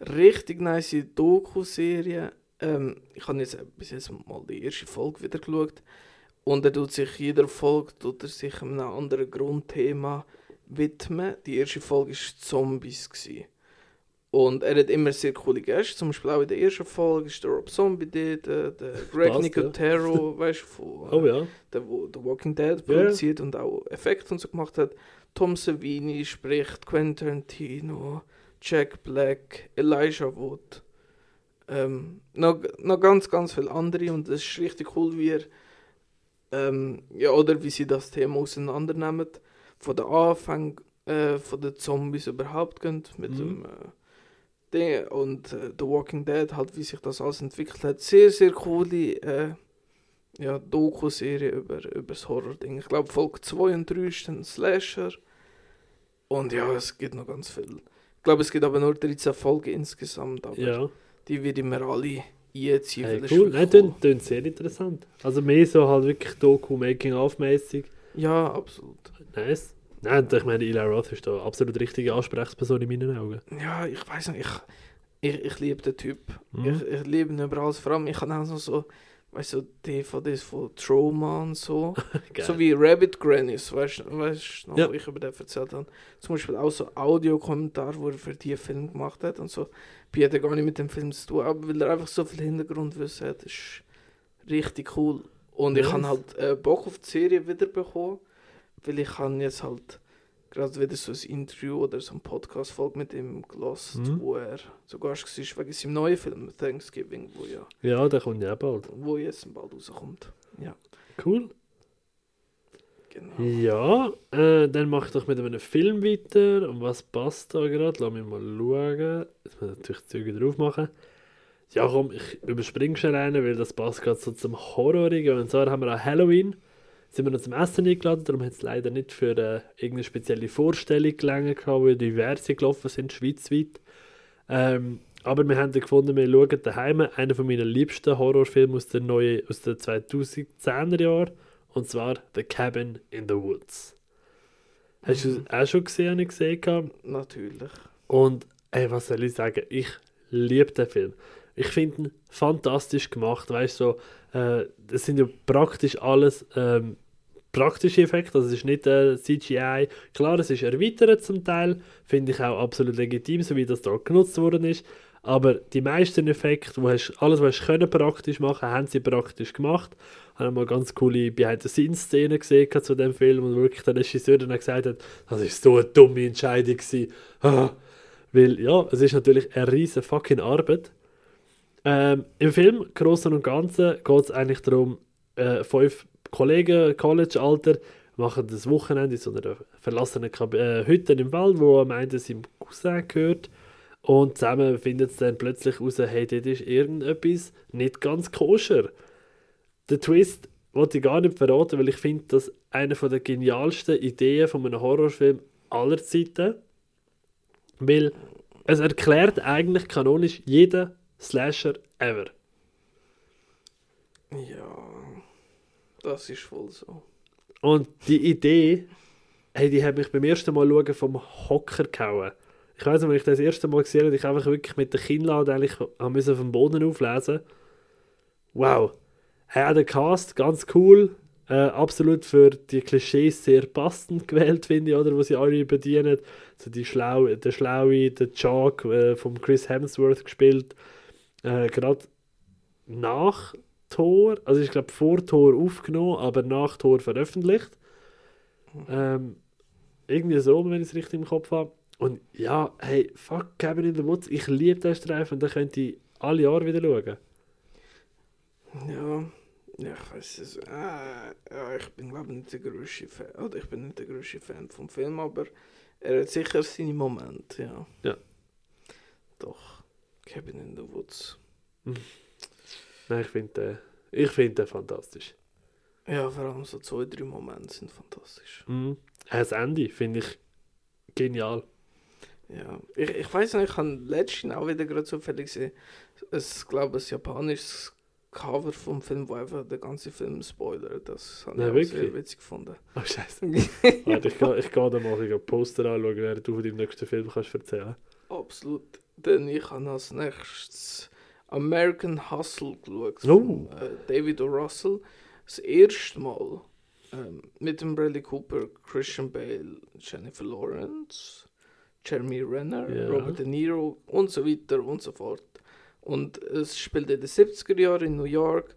Richtig nice Doku-Serie. Ähm, ich habe jetzt bis jetzt mal die erste Folge wieder geschaut und er tut sich jeder Folge tut er sich einem anderen Grundthema widmen. Die erste Folge war Zombies. Gewesen. Und er hat immer sehr coole Gäste, zum Beispiel auch in der ersten Folge ist der Rob Zombie dort, der, der Greg Passt, ja. Nicotero, [LAUGHS] weißt du, von oh ja. der, The Walking Dead produziert und auch Effekte und so gemacht hat. Tom Savini spricht, Quentin Tarantino, Jack Black, Elijah Wood. Ähm, noch, noch ganz, ganz viele andere und es ist richtig cool, wie er, ähm, ja, oder wie sie das Thema auseinandernehmen. Von den Anfang äh, von den Zombies überhaupt gehen, mit Mhm. dem äh, Ding und äh, The Walking Dead, halt wie sich das alles entwickelt hat. Sehr, sehr coole äh, ja, Doku-Serie über, über das Horror-Ding. Ich glaube, Folge 2 und 3 ist dann Slasher. Und ja, es gibt noch ganz viel. Ich glaube, es gibt aber nur 13 Folgen insgesamt, aber Ja, die würde ich mir alle einziehen. hey, cool. Nein, tönt, tönt sehr interessant. Also mehr so halt wirklich Doku-Making-of-mäßig. Ja, absolut. Nice. Nein, ich meine, Eli Roth ist da absolut richtige Ansprechperson in meinen Augen. Ja, ich weiß nicht, ich, ich, ich liebe den Typ. Mhm. Ich, ich liebe ihn über alles. Vor allem, ich habe auch noch so, weißt du, DVDs von Trauma und so. [LAUGHS] So wie Rabbit Grannies, weißt du, weißt du noch, Ja. wo ich über den erzählt habe. Zum Beispiel auch so Audiokommentar, wo er für die Film gemacht hat und so. Bei hat gar nicht mit dem Film zu tun, aber weil er einfach so viel Hintergrundwissen hat, ist richtig cool. Und ich Nice. habe halt äh, Bock auf die Serie wieder bekommen, weil ich habe jetzt halt gerade wieder so ein Interview oder so ein Podcast-Folge mit ihm gelost, Mhm. wo er Gast war wegen seinem neuen Film Thanksgiving, wo ja, Ja, der kommt ja auch bald. wo jetzt bald rauskommt. Ja, Cool. genau. Ja, äh, dann mache ich doch mit einem Film weiter. Und was passt da gerade? Lass mich mal schauen. Jetzt muss ich natürlich die Züge drauf machen. Ja, komm, ich überspringe schon rein, weil das passt gerade so zum Horrorigen. Und zwar haben wir an Halloween, sind wir noch zum Essen eingeladen, darum hat es leider nicht für äh, irgendeine spezielle Vorstellung gelangen gehabt, weil diverse gelaufen sind, schweizweit. Ähm, aber wir haben gefunden, wir schauen daheim einen von meinen liebsten Horrorfilmen aus den, neuen, aus den 2010er Jahren. Und zwar The Cabin in the Woods. Hast du Mhm. es auch schon gesehen, habe ich gesehen? gehabt? Natürlich. Und ey, was soll ich sagen? Ich liebe den Film. Ich finde ihn fantastisch gemacht. Weißt du, so, äh, das sind ja praktisch alles ähm, praktische Effekte. Also es ist nicht äh, CGI. Klar, es ist erweitert zum Teil. Finde ich auch absolut legitim, so wie das dort genutzt worden ist. Aber die meisten Effekte, wo hast, alles, was können praktisch machen haben sie praktisch gemacht. Ich habe mal ganz coole Behind-the-Scenes-Szenen gesehen zu dem Film und wirklich der Regisseur dann gesagt hat, das ist so eine dumme Entscheidung. [LAUGHS] Weil, ja, es ist natürlich eine riesen fucking Arbeit. Ähm, Im Film, Großen und Ganzen, geht es eigentlich darum, äh, fünf Kollegen, College-Alter, machen das Wochenende in so einer verlassenen Kab äh, Hütte im Wald, wo am Ende seinem Cousin gehört. Und zusammen findet es dann plötzlich raus, hey, dort ist irgendetwas nicht ganz koscher. Der Twist wollte ich gar nicht verraten, weil ich finde, das eine der genialsten Ideen von einem Horrorfilm aller Zeiten. Weil es erklärt eigentlich kanonisch jeden Slasher ever. Ja, das ist voll so. Und die Idee, hey, die hat mich beim ersten Mal schauen vom Hocker gehauen. Ich weiß nicht, wenn ich das erste Mal gesehen habe, ich einfach wirklich mit der Kinnlade eigentlich müssen auf dem Boden auflesen. Wow. Hey, der Cast, ganz cool. Äh, absolut für die Klischees sehr passend gewählt, finde ich, oder, wo sie alle bedienen. So die Schlau der Schlaue, der Jock äh, von Chris Hemsworth gespielt. Äh, Gerade nach Tor, also ich glaube vor Tor aufgenommen, aber nach Tor veröffentlicht. Ähm, irgendwie so, wenn ich es richtig im Kopf habe. Und ja, hey, fuck Cabin in the Woods, ich liebe den Streifen und den könnt ihr alle Jahre wieder schauen. Ja, ja ich weiß es. Äh, ja, ich bin glaube nicht der größte Fan. Oder ich bin nicht der größte Fan vom Film, aber er hat sicher seine Momente, ja. Ja. Doch, Cabin in the Woods. Nein, ich finde den, ich find den fantastisch. Ja, vor allem so zwei, drei Momente sind fantastisch. Mhm. Das Ende finde ich genial. Ja, ich, ich weiß nicht, ich habe letztens auch wieder gerade zufällig gesehen, es glaube ein japanisches Cover vom Film, wo einfach der ganze Film spoilert. Das habe Nein, ich sehr witzig gefunden. Oh, Scheiße. [LAUGHS] Warte, ich gehe ich da mal ein Poster anschauen, während du von deinem nächsten Film kannst erzählen Absolut. Denn ich habe als nächstes American Hustle geschaut. Oh. Von, äh, David O. Russell. Das erste Mal ähm, mit dem Bradley Cooper, Christian Bale, Jennifer Lawrence, Jeremy Renner, Ja. Robert De Niro und so weiter und so fort. Und es spielt in den 70er Jahren in New York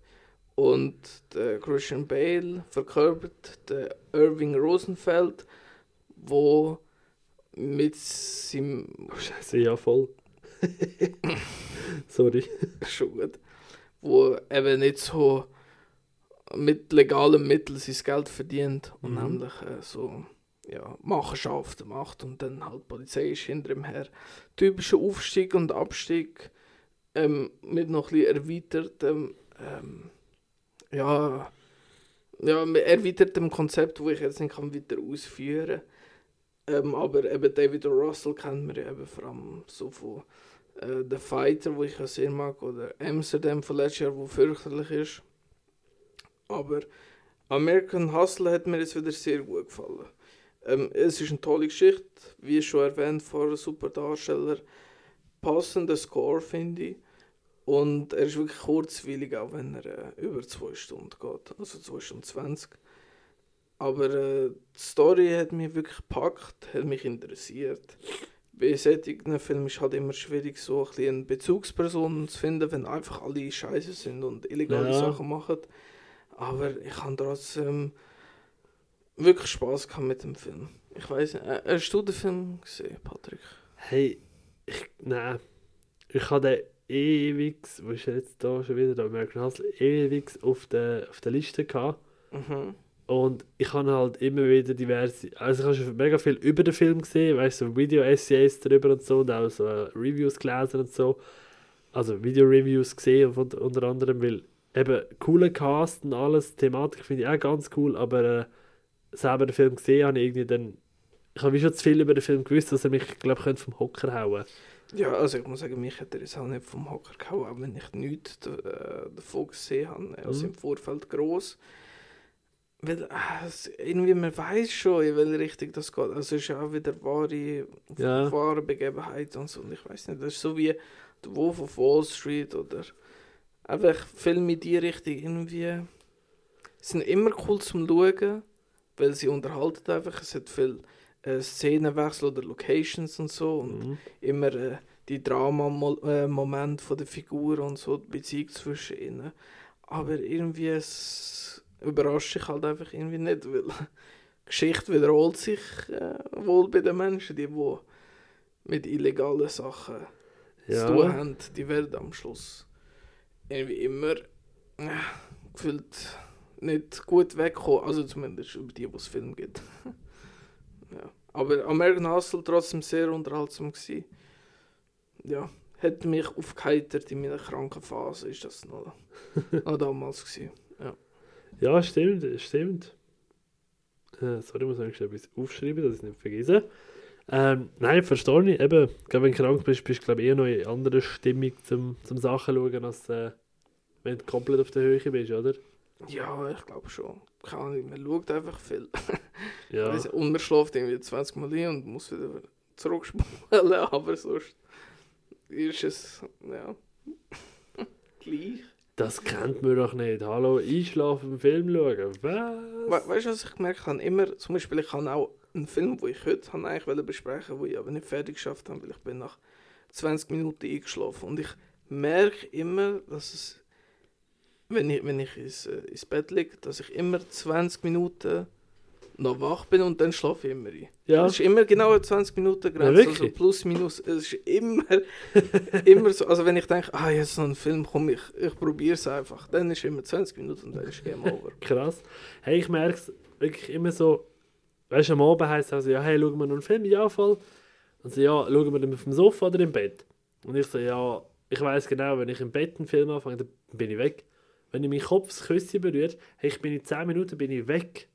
und der Christian Bale verkörpert den Irving Rosenfeld, wo mit seinem Scheiße, [LAUGHS] ja, voll. [LAUGHS] Sorry. schon gut, wo eben nicht so mit legalen Mitteln sein Geld verdient und Mhm. nämlich äh, so ja, Machenschaften macht und dann halt Polizei ist hinter ihm her. Typischer Aufstieg und Abstieg ähm, mit noch ein bisschen erweitertem ähm, ja, ja, erweitertem Konzept, wo ich jetzt nicht kann weiter ausführen ähm, aber eben David. Russell kennt man ja eben vor allem so von äh, The Fighter, wo ich ja sehr mag, oder Amsterdam von letztes Jahr, wo fürchterlich ist. Aber American Hustle hat mir jetzt wieder sehr gut gefallen. Ähm, es ist eine tolle Geschichte, wie schon erwähnt, von super Darsteller. Passender Score, finde ich. Und er ist wirklich kurzweilig, auch wenn er äh, über zwei Stunden geht. Also zwei Stunden 20. Aber äh, die Story hat mich wirklich gepackt, hat mich interessiert. Bei solchen Filmen ist halt immer schwierig, so ein bisschen eine Bezugsperson zu finden, wenn einfach alle scheiße sind und illegale Ja. Sachen machen. Aber ich habe trotzdem wirklich Spaß gehabt mit dem Film. Ich weiß nicht, äh, hast du den Film gesehen, Patrick? Hey, ich, nein. Ich habe den ewig, wo ist er jetzt da schon wieder, da American Hustle, ewig auf der, auf der Liste gehabt. Mhm. Und ich habe halt immer wieder diverse, also ich habe schon mega viel über den Film gesehen, weißt du, so Video-Essays darüber und so, und auch so Reviews gelesen und so. Also Video-Reviews gesehen und, unter anderem, weil eben cooler Cast und alles, Thematik finde ich auch ganz cool, aber äh, selber den Film gesehen habe ich irgendwie dann, ich habe schon zu viel über den Film gewusst, dass er mich, glaube ich, vom Hocker hauen Ja, also ich muss sagen, mich hat er jetzt auch nicht vom Hocker gehauen, auch wenn ich nichts äh, davon gesehen habe. Also Mhm. im Vorfeld gross. Weil äh, es, irgendwie man weiß schon, in welche Richtung das geht. Also es ist ja auch wieder wahre, Ja. wahre Begebenheit und so. Und ich weiß nicht, das ist so wie der Wolf of Wall Street oder einfach Filme in die Richtung irgendwie. sind immer cool zum Schauen, weil sie unterhalten einfach. Es hat viel äh, Szenenwechsel oder Locations und so. Und Mhm. immer äh, die Drama-Moment von der Figur und so, die Beziehung zwischen ihnen. Aber irgendwie es überrascht sich halt einfach irgendwie nicht, weil die [LAUGHS] Geschichte wiederholt sich äh, wohl bei den Menschen, die wo mit illegalen Sachen zu tun Ja, haben, die werden am Schluss irgendwie immer äh, gefühlt nicht gut wegkommen, also zumindest über die, die es Film gibt. [LAUGHS] ja. Aber American Hustle trotzdem sehr unterhaltsam gewesen. Ja, hat mich aufgeheitert in meiner kranken Phase, ist das noch, [LAUGHS] noch damals gewesen. ja stimmt, stimmt. Äh, sorry, ich muss eigentlich etwas aufschreiben, dass ich es nicht vergesse. Ähm, nein, verstehe ich. Eben, gerade wenn du krank bist, bist du glaube ich eher noch in anderer Stimmung zum, zum Sachen schauen, als äh, wenn du komplett auf der Höhe bist, oder? Ja, ich glaube schon. Keine Ahnung, man schaut einfach viel. [LAUGHS] Ja. Und man schläft irgendwie 20 Mal ein und muss wieder zurückspulen, [LAUGHS] aber sonst ist es, ja, [LAUGHS] gleich. Das kennt man doch nicht. Hallo, einschlafen, Film schauen. Was? We weißt du, was ich gemerkt habe? Immer, zum Beispiel, ich habe auch einen Film, den ich heute habe eigentlich besprechen wollte, den ich aber nicht fertig geschafft habe, weil ich bin nach 20 Minuten eingeschlafen. Und ich merke immer, dass es, wenn ich, wenn ich ins, äh, ins Bett liege, dass ich immer 20 Minuten noch wach bin und dann schlafe ich immer ein. Ja, Es ist immer genau eine 20 Minuten Ja, Grenze, also wirklich? plus minus. Es ist immer, [LAUGHS] immer so. Also wenn ich denke, ah, jetzt so ein Film, komm, ich, ich probiere es einfach. Dann ist immer 20 Minuten und dann ist Game Over. [LAUGHS] krass. Hey, ich merke es wirklich immer so. Weißt du, am Abend heisst es also, ja, hey, schauen wir noch einen Film? Ja, voll. Und so, ja, schauen wir den auf dem Sofa oder im Bett? Und ich so, ja, ich weiß genau, wenn ich im Bett einen Film anfange, dann bin ich weg. Wenn ich meinen Kopf das Küsschen berührt, hey, ich bin in 10 Minuten bin ich weg.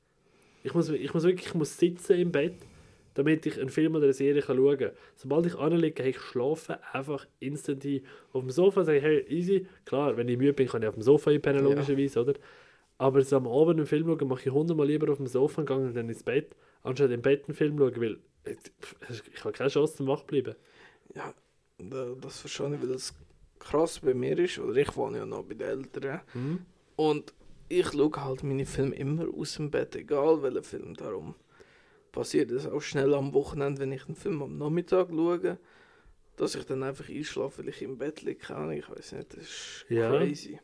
Ich muss, ich muss wirklich ich muss sitzen im Bett, damit ich einen Film oder eine Serie kann schauen kann. Sobald ich anliege, hey, ich schlafe einfach instant ein. Auf dem Sofa sage ich, hey, easy. Klar, wenn ich müde bin, kann ich auf dem Sofa einpennen, Ja. logischerweise, oder? Aber so am Abend einen Film schauen, mache ich hundertmal lieber auf dem Sofa und gehe dann ins Bett, anstatt im Bett einen Film schauen, weil äh, ich habe keine Chance zum wach bleiben. Ja, da- das verstehe ich, weil das krass bei mir ist. Oder ich wohne ja noch bei den Eltern. Hm? Und ich schaue halt meine Filme immer aus dem Bett, egal welcher Film. Darum passiert es auch schnell am Wochenende, wenn ich einen Film am Nachmittag schaue, dass ich dann einfach einschlafe, weil ich im Bett liege. Ich weiß nicht, das ist Ja. crazy.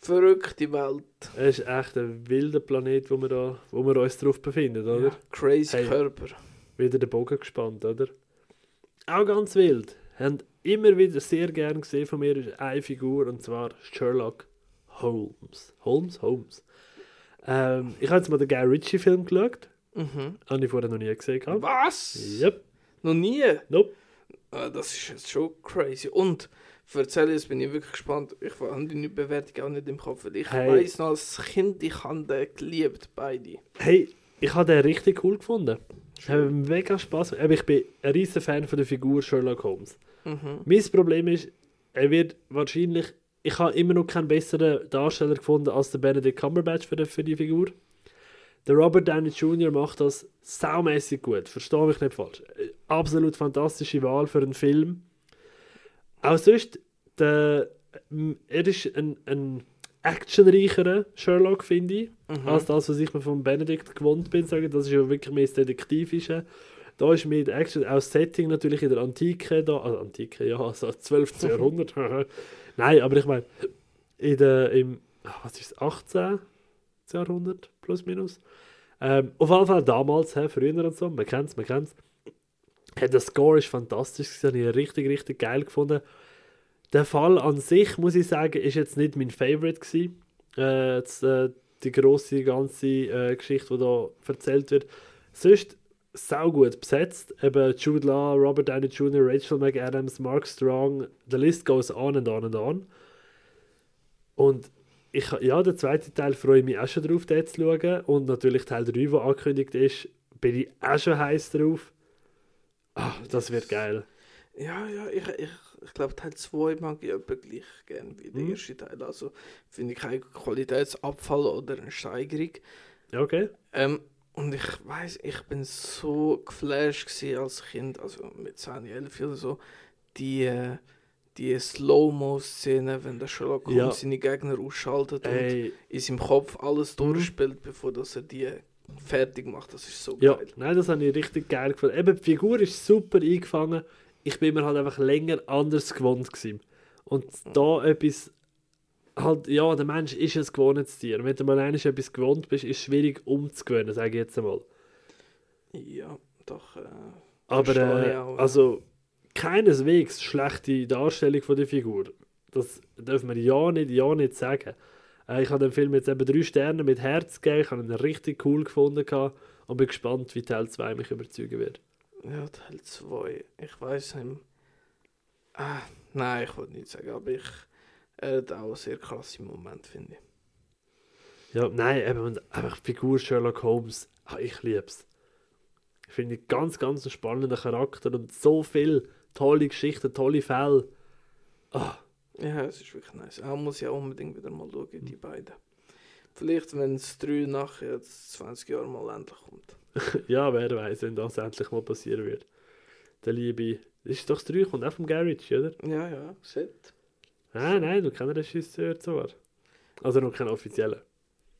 Verrückte Welt. Es ist echt ein wilder Planet, wo wir, da, wo wir uns drauf befinden, oder? Ja, crazy Hey. Körper. Wieder den Bogen gespannt, oder? Auch ganz wild. Haben immer wieder sehr gern gesehen von mir ist eine Figur, und zwar Sherlock Holmes. Holmes? Holmes. Ähm, ich habe jetzt mal den Guy Ritchie-Film geschaut. Mhm. Habe ich vorher noch nie gesehen. gehabt. Was? Yep. Noch nie? Nope. Ah, das ist jetzt schon crazy. Und erzähl jetzt bin ich wirklich gespannt. Ich habe die Bewertung auch nicht im Kopf. Ich Hey. weiß noch als Kind, ich habe den geliebt, beide. Hey, ich habe den richtig cool gefunden. Ich habe mega Spaß. Ich bin ein riesen Fan von der Figur Sherlock Holmes. Mhm. Mein Problem ist, er wird wahrscheinlich. Ich habe immer noch keinen besseren Darsteller gefunden als der Benedict Cumberbatch für die, für die Figur. Der Robert Downey Jr. macht das saumäßig gut. Verstehe mich nicht falsch. Äh, Absolut fantastische Wahl für einen Film. Auch sonst, der, er ist ein, ein actionreicherer Sherlock, finde ich, Mhm. als das, was ich mir von Benedict gewohnt bin. Sagen. Das ist ja wirklich mehr das Detektivische. Da ist mit Action, auch das Setting natürlich in der Antike, da, also Antike, ja, also 12. [LAUGHS] Jahrhundert. [LAUGHS] Nein, aber ich meine, in der, im, ah, was ist es, 18. Jahrhundert, plus minus. Ähm, auf jeden Fall damals, hä, früher und so, man kennt es, man kennt es. Hey, der Score ist fantastisch, das habe ich richtig, richtig geil gefunden. Der Fall an sich, muss ich sagen, ist jetzt nicht mein Favorite gewesen. Äh, jetzt, äh, die grosse ganze äh, Geschichte, die da erzählt wird. Sonst sau gut besetzt. Eben Jude Law, Robert Downey Jr., Rachel McAdams, Mark Strong. The list goes on and on and on. Und ich, ja, der zweite Teil freue ich mich auch schon drauf, den zu schauen. Und natürlich Teil 3, der angekündigt ist, bin ich auch schon heiß drauf. Ah, das wird geil. Ja, ja, ich, ich, ich glaube, Teil 2 mag ich etwa gleich gerne wie der Mhm. erste Teil. Also finde ich keinen Qualitätsabfall oder eine Steigerung. Ja, okay. Ähm, und ich weiß, ich bin so geflasht als Kind, also mit 10, 11 oder so, die, äh, die Slow-Mo-Szene, wenn der Sherlock Holmes Ja. seine Gegner ausschaltet und Ey, in seinem Kopf alles Mhm. durchspielt, bevor dass er die fertig macht. Das ist so ja, geil. nein, das habe ich richtig geil gefunden. Eben, die Figur ist super eingefangen. Ich bin mir halt einfach länger anders gewohnt gewesen. Und da etwas, halt, ja, der Mensch ist ein gewohntes Tier. Wenn du mal einmal etwas gewohnt bist, ist es schwierig umzugewöhnen, sage ich jetzt einmal. Ja, doch. Äh, Aber äh, auch, also keineswegs schlechte Darstellung von der Figur. Das darf man ja nicht, ja nicht sagen. Äh, ich habe dem Film jetzt eben drei Sterne mit Herz gegeben, ich habe ihn richtig cool gefunden und bin gespannt, wie Teil 2 mich überzeugen wird. Ja, Teil 2. Ich weiß nicht. Ah, nein, ich wollte nicht sagen, aber ich. Er hat auch einen sehr krassen Moment, finde ich. Ja, nein, eben, einfach die Figur Sherlock Holmes, ah, ich liebe es. Finde ich ganz, ganz einen spannenden Charakter und so viele tolle Geschichten, tolle Fälle. Ah, Ja, es ist wirklich nice. Auch muss ich auch unbedingt wieder mal schauen, die beiden. Vielleicht, wenn es drei nachher jetzt 20 Jahre mal endlich kommt. [LAUGHS] ja, wer weiß, wenn das endlich mal passieren wird. Der liebe, ist doch das 3, kommt auch vom Garage, oder? Ja, ja, Set. Nein, du kennst den Regisseur zwar. Also noch keinen offiziellen.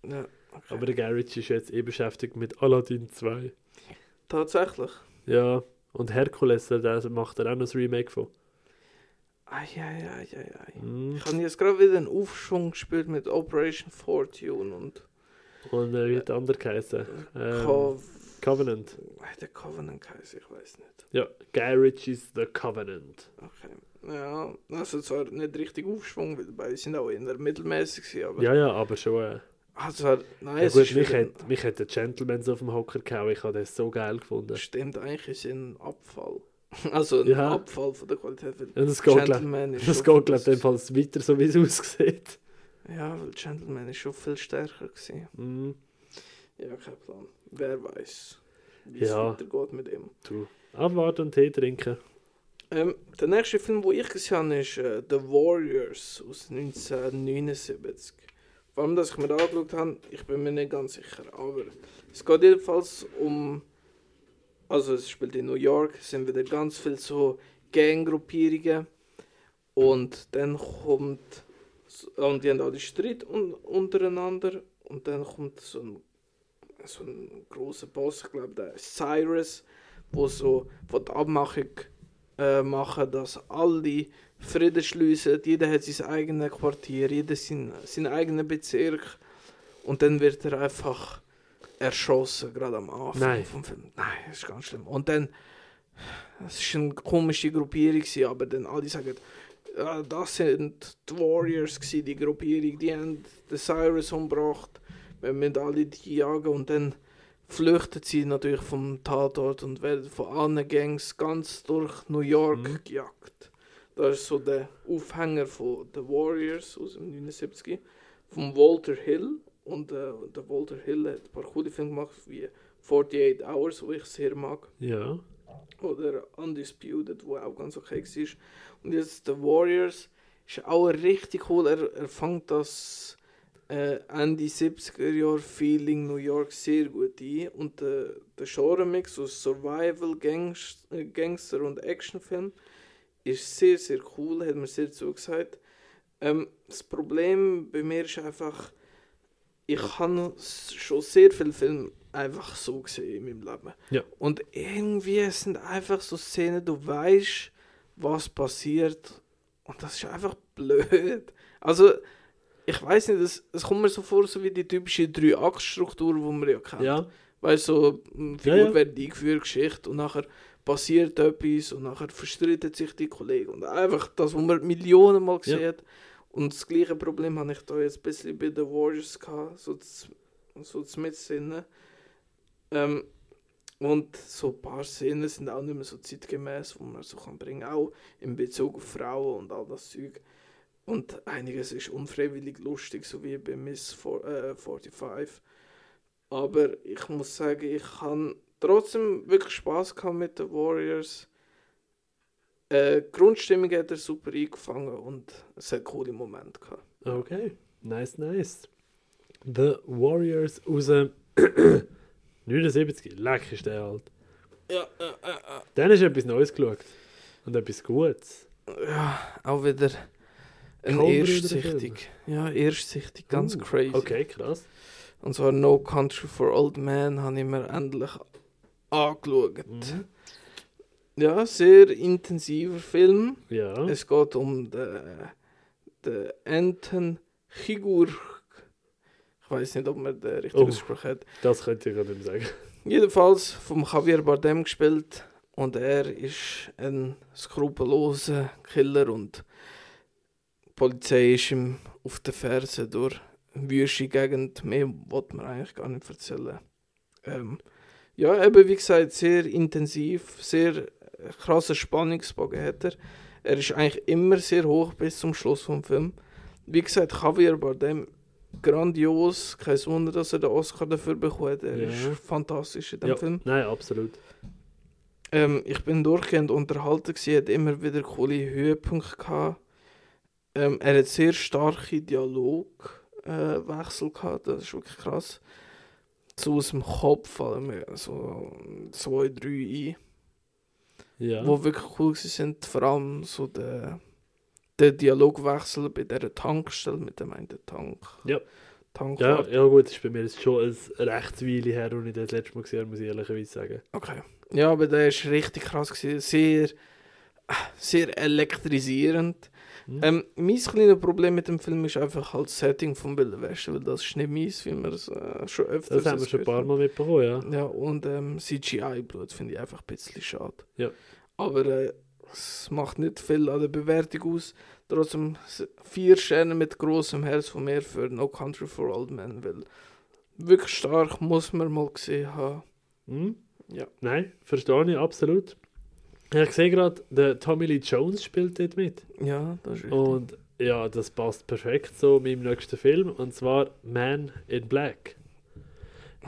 Ja, okay. Aber der Garage ist jetzt eh beschäftigt mit Aladdin 2. Tatsächlich. Ja, und Herkules, der macht er auch noch ein Remake von. Eieieiei. Mhm. Ich habe jetzt gerade wieder einen Aufschwung gespielt mit Operation Fortune und Und äh, wie hat der andere geheißen? Ähm, Co Covenant. Äh, der Covenant heißt, ich weiß nicht. Ja, Guy Ritchie's The Covenant. Okay. Ja, also zwar nicht richtig Aufschwung, weil beide sind auch eher mittelmäßig aber Ja, ja, aber schon. Äh, also, nein, ja, es gut, mich hat, mich hat der Gentleman so auf dem Hocker gehauen. Ich habe das so geil gefunden. Stimmt, eigentlich ist es ein Abfall. [LAUGHS] Also ein Ja. Abfall von der Qualität. Weil Ja, das geht, Gentleman ist Das geht, glaube ich, weiter, so wie es aussieht. Ja, weil Gentleman ist schon viel stärker gewesen. Mhm. Ja, kein Plan. Wer weiß, wie es Ja. weitergeht mit ihm. Du. Abwarten und Tee trinken. Ähm, der nächste Film, den ich gesehen habe, ist äh, The Warriors aus 1979. Vor allem, dass ich mir angeschaut habe, ich bin mir nicht ganz sicher. Aber es geht jedenfalls um. Also, es spielt in New York, es sind wieder ganz viele so Ganggruppierungen. Und dann kommt. Und die haben alle Streit un untereinander. Und dann kommt so ein, so ein großer Boss, ich glaube, der Cyrus, wo so von der Abmachung äh, machen, dass alle Frieden schließen. Jeder hat sein eigenes Quartier, jeder sein, seinen eigenen Bezirk. Und dann wird er einfach erschossen, gerade am Anfang Nein. vom Film. Nein, das ist ganz schlimm. Und dann, es war eine komische Gruppierung, aber dann alle sagen, das sind die Warriors, die Gruppierung, die haben den Cyrus umgebracht. Wir müssen alle die jagen und dann flüchten sie natürlich vom Tatort und werden von allen Gangs ganz durch New York Mhm. gejagt. Das ist so der Aufhänger von The Warriors aus dem 79 von Walter Hill. Und äh, der Walter Hill hat ein paar coole Filme gemacht, wie 48 Hours, wo ich sehr mag. Ja. Oder Undisputed, wo auch ganz okay war. Und jetzt The Warriors ist auch richtig cool. Er, er fängt das äh, Ende 70er Jahre Feeling New York sehr gut ein. Und äh, der Genre-Mix aus Survival, Gangs äh, Gangster und Actionfilm ist sehr, sehr cool, hat mir sehr zugesagt. Ähm, das Problem bei mir ist einfach, ich habe schon sehr viele Filme einfach so gesehen in meinem Leben. Ja. Und irgendwie sind einfach so Szenen, du weißt, was passiert. Und das ist einfach [LAUGHS] blöd. Also, ich weiß nicht, es, es kommt mir so vor, so wie die typische Drei-Akt-Struktur, die man ja kennt. Ja. Weißt du, so, eine Figur Ja, ja. wird eingeführt, Geschichte, und nachher passiert etwas, und nachher verstreiten sich die Kollegen. Und einfach das, was man Millionen Mal Ja. gesehen hat. Und das gleiche Problem habe ich da jetzt ein bisschen bei The Warriors gehabt, so zu, so zu mitsinnen. Ähm, und so ein paar Szenen sind auch nicht mehr so zeitgemäß, wo man so kann bringen, auch in Bezug auf Frauen und all das Zeug. Und einiges ist unfreiwillig lustig, so wie bei Miss For äh, 45. Aber ich muss sagen, ich habe trotzdem wirklich Spaß gehabt mit den Warriors. Äh, die Grundstimmung hat er super eingefangen und es hat coole Momente gehabt. Okay. Nice, nice. The Warriors aus dem [CLEARS THROAT] 79. Leck ist der alt. Ja, ja, ja, Dann hast du etwas Neues geschaut. Und etwas Gutes. ja. auch wieder ein Coen-Brüder-Film. erstsichtig. Ja, erstsichtig, ganz Uh, crazy. Okay, krass. Und zwar No Country for Old Men habe ich mir endlich angeschaut. Mhm. Ja, sehr intensiver Film. Ja. Es geht um den, den Anton Chigurh. Ich weiß nicht, ob man den richtig Oh. ausgesprochen hat. Das könnte ich gerade nicht sagen. Jedenfalls vom Javier Bardem gespielt. Und er ist ein skrupelloser Killer und Polizei ist ihm auf der Ferse durch wüste Gegend. Mehr wollte man eigentlich gar nicht erzählen. Ähm, ja, eben wie gesagt, sehr intensiv, sehr krasser Spannungsbogen hat er. Er ist eigentlich immer sehr hoch bis zum Schluss vom Film. Wie gesagt, Javier Bardem grandios. Kein Wunder, dass er den Oscar dafür bekommt. Er Ja. ist fantastisch in dem Ja, Film. nein, absolut. Ähm, ich bin durchgehend unterhalten, gewesen, hat immer wieder coole Höhepunkte gehabt. Ähm, er hat sehr starke Dialogwechsel äh, gehabt, das ist wirklich krass. So aus dem Kopf so zwei, drei ein, Ja. wo wirklich cool sind. Vor allem so der, der Dialogwechsel bei dieser Tankstelle mit dem einen Tank. Ja. Tank Ja, ja gut, das ist bei mir jetzt schon ein Rechtsweile her, als ich das letzte Mal gesehen habe, muss ich ehrlicherweise sagen. Okay. Ja, aber der ist richtig krass gewesen. Sehr, sehr elektrisierend. Mhm. Ähm, mein kleines Problem mit dem Film ist einfach halt das Setting vom Wilden Westen, weil das ist nicht meins, wie wir es äh, schon öfters Das haben wir schon ein paar Mal mitbekommen, ja. Ja, und ähm, CGI-Blut finde ich einfach ein bisschen schade. Ja. Aber äh, es macht nicht viel an der Bewertung aus. Trotzdem vier Sterne mit großem Herz von mir für No Country for Old Men, weil wirklich stark muss man mal gesehen haben. Mhm. Ja. Nein, verstehe ich absolut. Ich sehe gerade, der Tommy Lee Jones spielt dort mit. Ja, das ist richtig. Und ja, das passt perfekt so mit meinem nächsten Film. Und zwar Man in Black.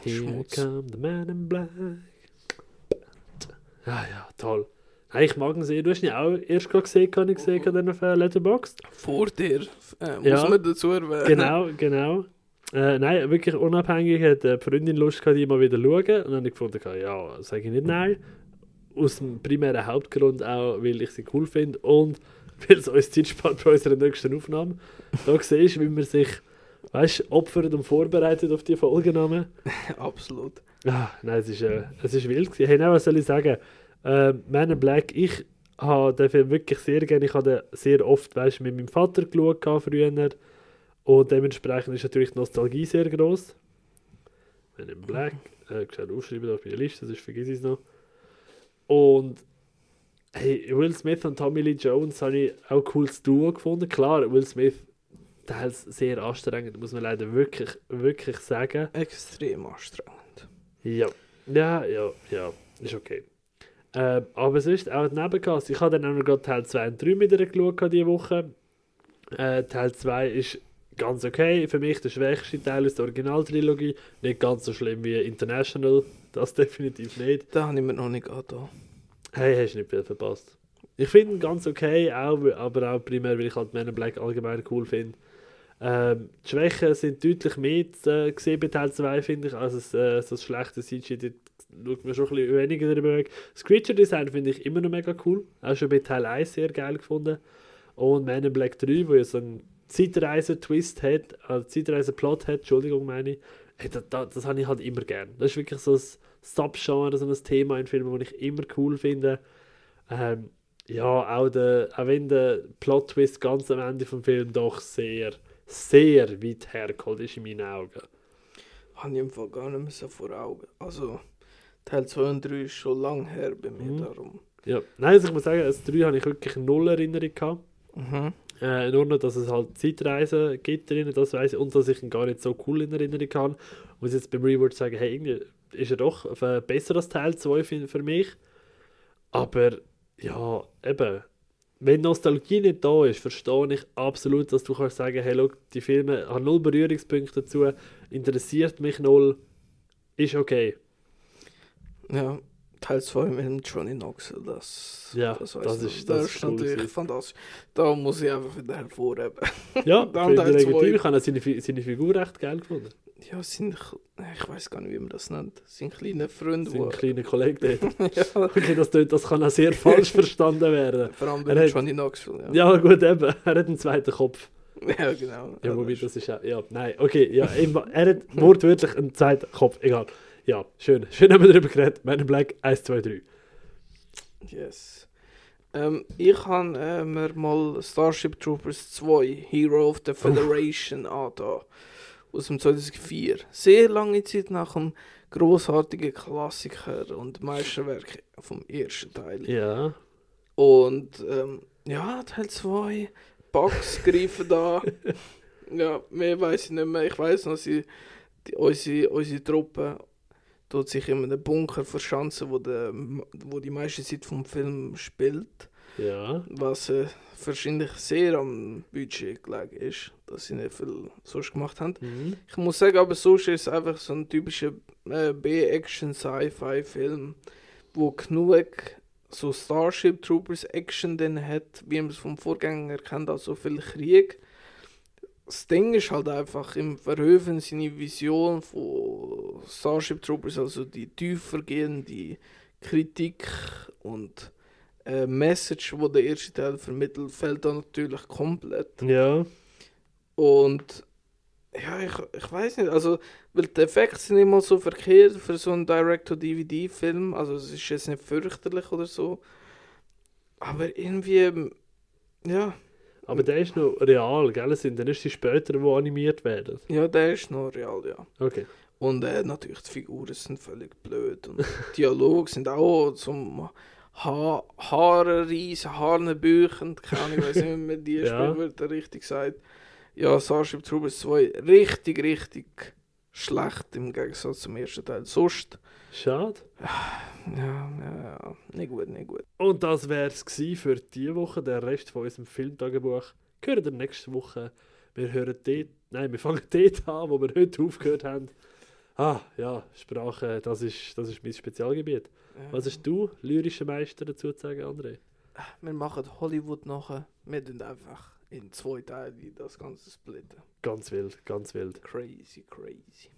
Here Schmutz. come the Man in Black. Ja, ja, toll. Hey, ich mag ihn sehr. Du hast ihn auch erst gerade gesehen, kann ich gesehen, dann auf Letterboxd. Vor dir, äh, muss Ja. man dazu erwähnen. Genau, genau. Äh, nein, wirklich unabhängig hat die Freundin Lust gehabt, die mal wieder schauen. Und dann habe ich gefunden, ja, sage ich nicht nein. Aus dem primären Hauptgrund auch, weil ich sie cool finde und [LAUGHS] weil es uns Zeit spart bei unserer nächsten Aufnahme. Da siehst du, wie man sich weißt, opfert und vorbereitet auf die Folgennamen. [LAUGHS] Absolut. Ah, nein, es ist, äh, es ist wild gewesen. Hey, nein, was soll ich sagen? Äh, Man in Black, ich habe den Film wirklich sehr gerne. Ich habe den sehr oft, weißt, mit meinem Vater geschaut früher. Und dementsprechend ist natürlich die Nostalgie sehr groß. Man in Black, äh, schnell aufschreiben auf meine Liste, sonst vergesse ich es noch. Und hey, Will Smith und Tommy Lee Jones habe ich auch ein cooles Duo gefunden. Klar, Will Smith teils sehr anstrengend, muss man leider wirklich, wirklich sagen. Extrem anstrengend. Ja, ja, ja, ja, ist okay. Ähm, aber sonst auch die Nebencast. Ich habe dann auch noch gerade Teil 2 und 3 mit ihr geschaut diese Woche. Äh, Teil 2 ist ganz okay. Für mich der schwächste Teil aus der Originaltrilogie. Nicht ganz so schlimm wie International. Das definitiv nicht. Da habe ich mir noch nicht da. Hey, hast du nicht viel verpasst. Ich finde ihn ganz okay, auch, aber auch primär, weil ich halt Man in Black allgemein cool finde. Ähm, die Schwächen sind deutlich mehr äh, gesehen bei Teil 2, finde ich, als es, äh, so das schlechte CG. Dort schaut man schon ein bisschen weniger darüber weg. Das Creature Design finde ich immer noch mega cool. Auch schon bei Teil 1 sehr geil gefunden. Und Man in Black 3, wo ja so einen Zeitreise-Twist hat, also Zeitreise-Plot hat, Entschuldigung, meine ich. Hey, das, das, das habe ich halt immer gern. Das ist wirklich so ein Subgenre, so ein Thema in Filmen, das ich immer cool finde. Ähm, ja, auch, der, auch wenn der Plot-Twist ganz am Ende vom Film doch sehr, sehr weit hergeholt ist in meinen Augen. Habe ich im Fall gar nicht mehr so vor Augen. Also, Teil 2 und 3 ist schon lang her bei mir, Mhm. darum. Ja, nein, also ich muss sagen, das 3 habe ich wirklich null Erinnerung gehabt. Mhm. Äh, nur noch, dass es halt Zeitreisen gibt drin, das weiß ich, und dass ich ihn gar nicht so cool in Erinnerung habe. Muss jetzt beim Reward sagen, hey, irgendwie ist er doch äh, besser als Teil 2 für, für mich. Aber ja, eben, wenn Nostalgie nicht da ist, verstehe ich absolut, dass du kannst sagen, hey, look, die Filme haben null Berührungspunkte dazu, interessiert mich null, ist okay. Ja, Teil 2 mit dem Johnny Knoxville, das, Ja, das, das ist- das, das ist cool natürlich fantastisch. Da muss ich einfach wieder hervorheben. [LAUGHS] Ja, [LAUGHS] ich habe seine, seine Figur recht geil gefunden. Ja, sein, ich weiß gar nicht, wie man das nennt. Sein kleiner Freund, Sein kleiner Kollege dort. [LAUGHS] ja, Okay, das, das kann auch sehr falsch verstanden werden. vor allem bei Johnny Knoxville. Ja, Ja, gut, eben. Er hat einen zweiten Kopf. ja genau. Ja, wobei das ist auch. Ja, nein, okay. Ja, er hat wortwörtlich einen zweiten Kopf. Egal. Ja, schön. [LAUGHS] Schön haben wir darüber geredet. Man in Black 1, 2, 3. Yes. Ähm, ich habe äh, mir mal Starship Troopers 2 Hero of the Federation angetan. Aus dem 2004. Sehr lange Zeit nach dem großartigen Klassiker und Meisterwerk vom ersten Teil. Ja. Und ähm, ja, Teil 2, Bugs [LAUGHS] greifen da. Ja, mehr weiß ich nicht mehr. Ich weiß noch, sie, die, unsere, unsere Truppe tut sich in einem Bunker verschanzen, wo, der, wo die meiste Zeit vom Film spielt. Ja. Was äh, wahrscheinlich sehr am Budget gelegen ist. dass sie nicht viel sonst gemacht haben. Mhm. Ich muss sagen, aber sonst ist es einfach so ein typischer äh, B-Action-Sci-Fi-Film, wo genug so Starship Troopers Action dann hat, wie man es vom Vorgänger kennt, also viel Krieg. Das Ding ist halt einfach im Verhöfen seine Vision von Starship Troopers, also die tiefergehende Kritik und äh, Message, wo der erste Teil vermittelt, fällt da natürlich komplett. Ja. Und ja, ich, ich weiß nicht, also, weil die Effekte sind immer so verkehrt für so einen Direct-to-DVD-Film, also es ist jetzt nicht fürchterlich oder so, aber irgendwie, ja, Aber der ist noch real, gell? Sind dann ist die später, die animiert werden. ja, der ist noch real, ja. Okay. Und äh, natürlich, die Figuren sind völlig blöd und die Dialoge sind auch zum ha Haare reissen, Haarnebüchen, keine Ahnung, ich weiß nicht, wie man die [LAUGHS] Ja. Sprichwörter richtig sagt. Ja, Starship Troopers 2, richtig, richtig schlecht im Gegensatz zum ersten Teil. Sonst, Schade. ja, ja, ja, nicht gut, nicht gut. Und das wäre es für diese Woche. Der Rest von unserem Filmtagebuch hören wir nächste Woche. Wir hören dort, nein, wir fangen dort an, wo wir heute aufgehört haben. Ah, ja, Sprache, das ist, das ist mein Spezialgebiet. Was hast du, lyrischer Meister, dazu zu sagen, André? Wir machen Hollywood nachher. Wir tun einfach in zwei Teile das Ganze splitten. Ganz wild, ganz wild. Crazy, crazy.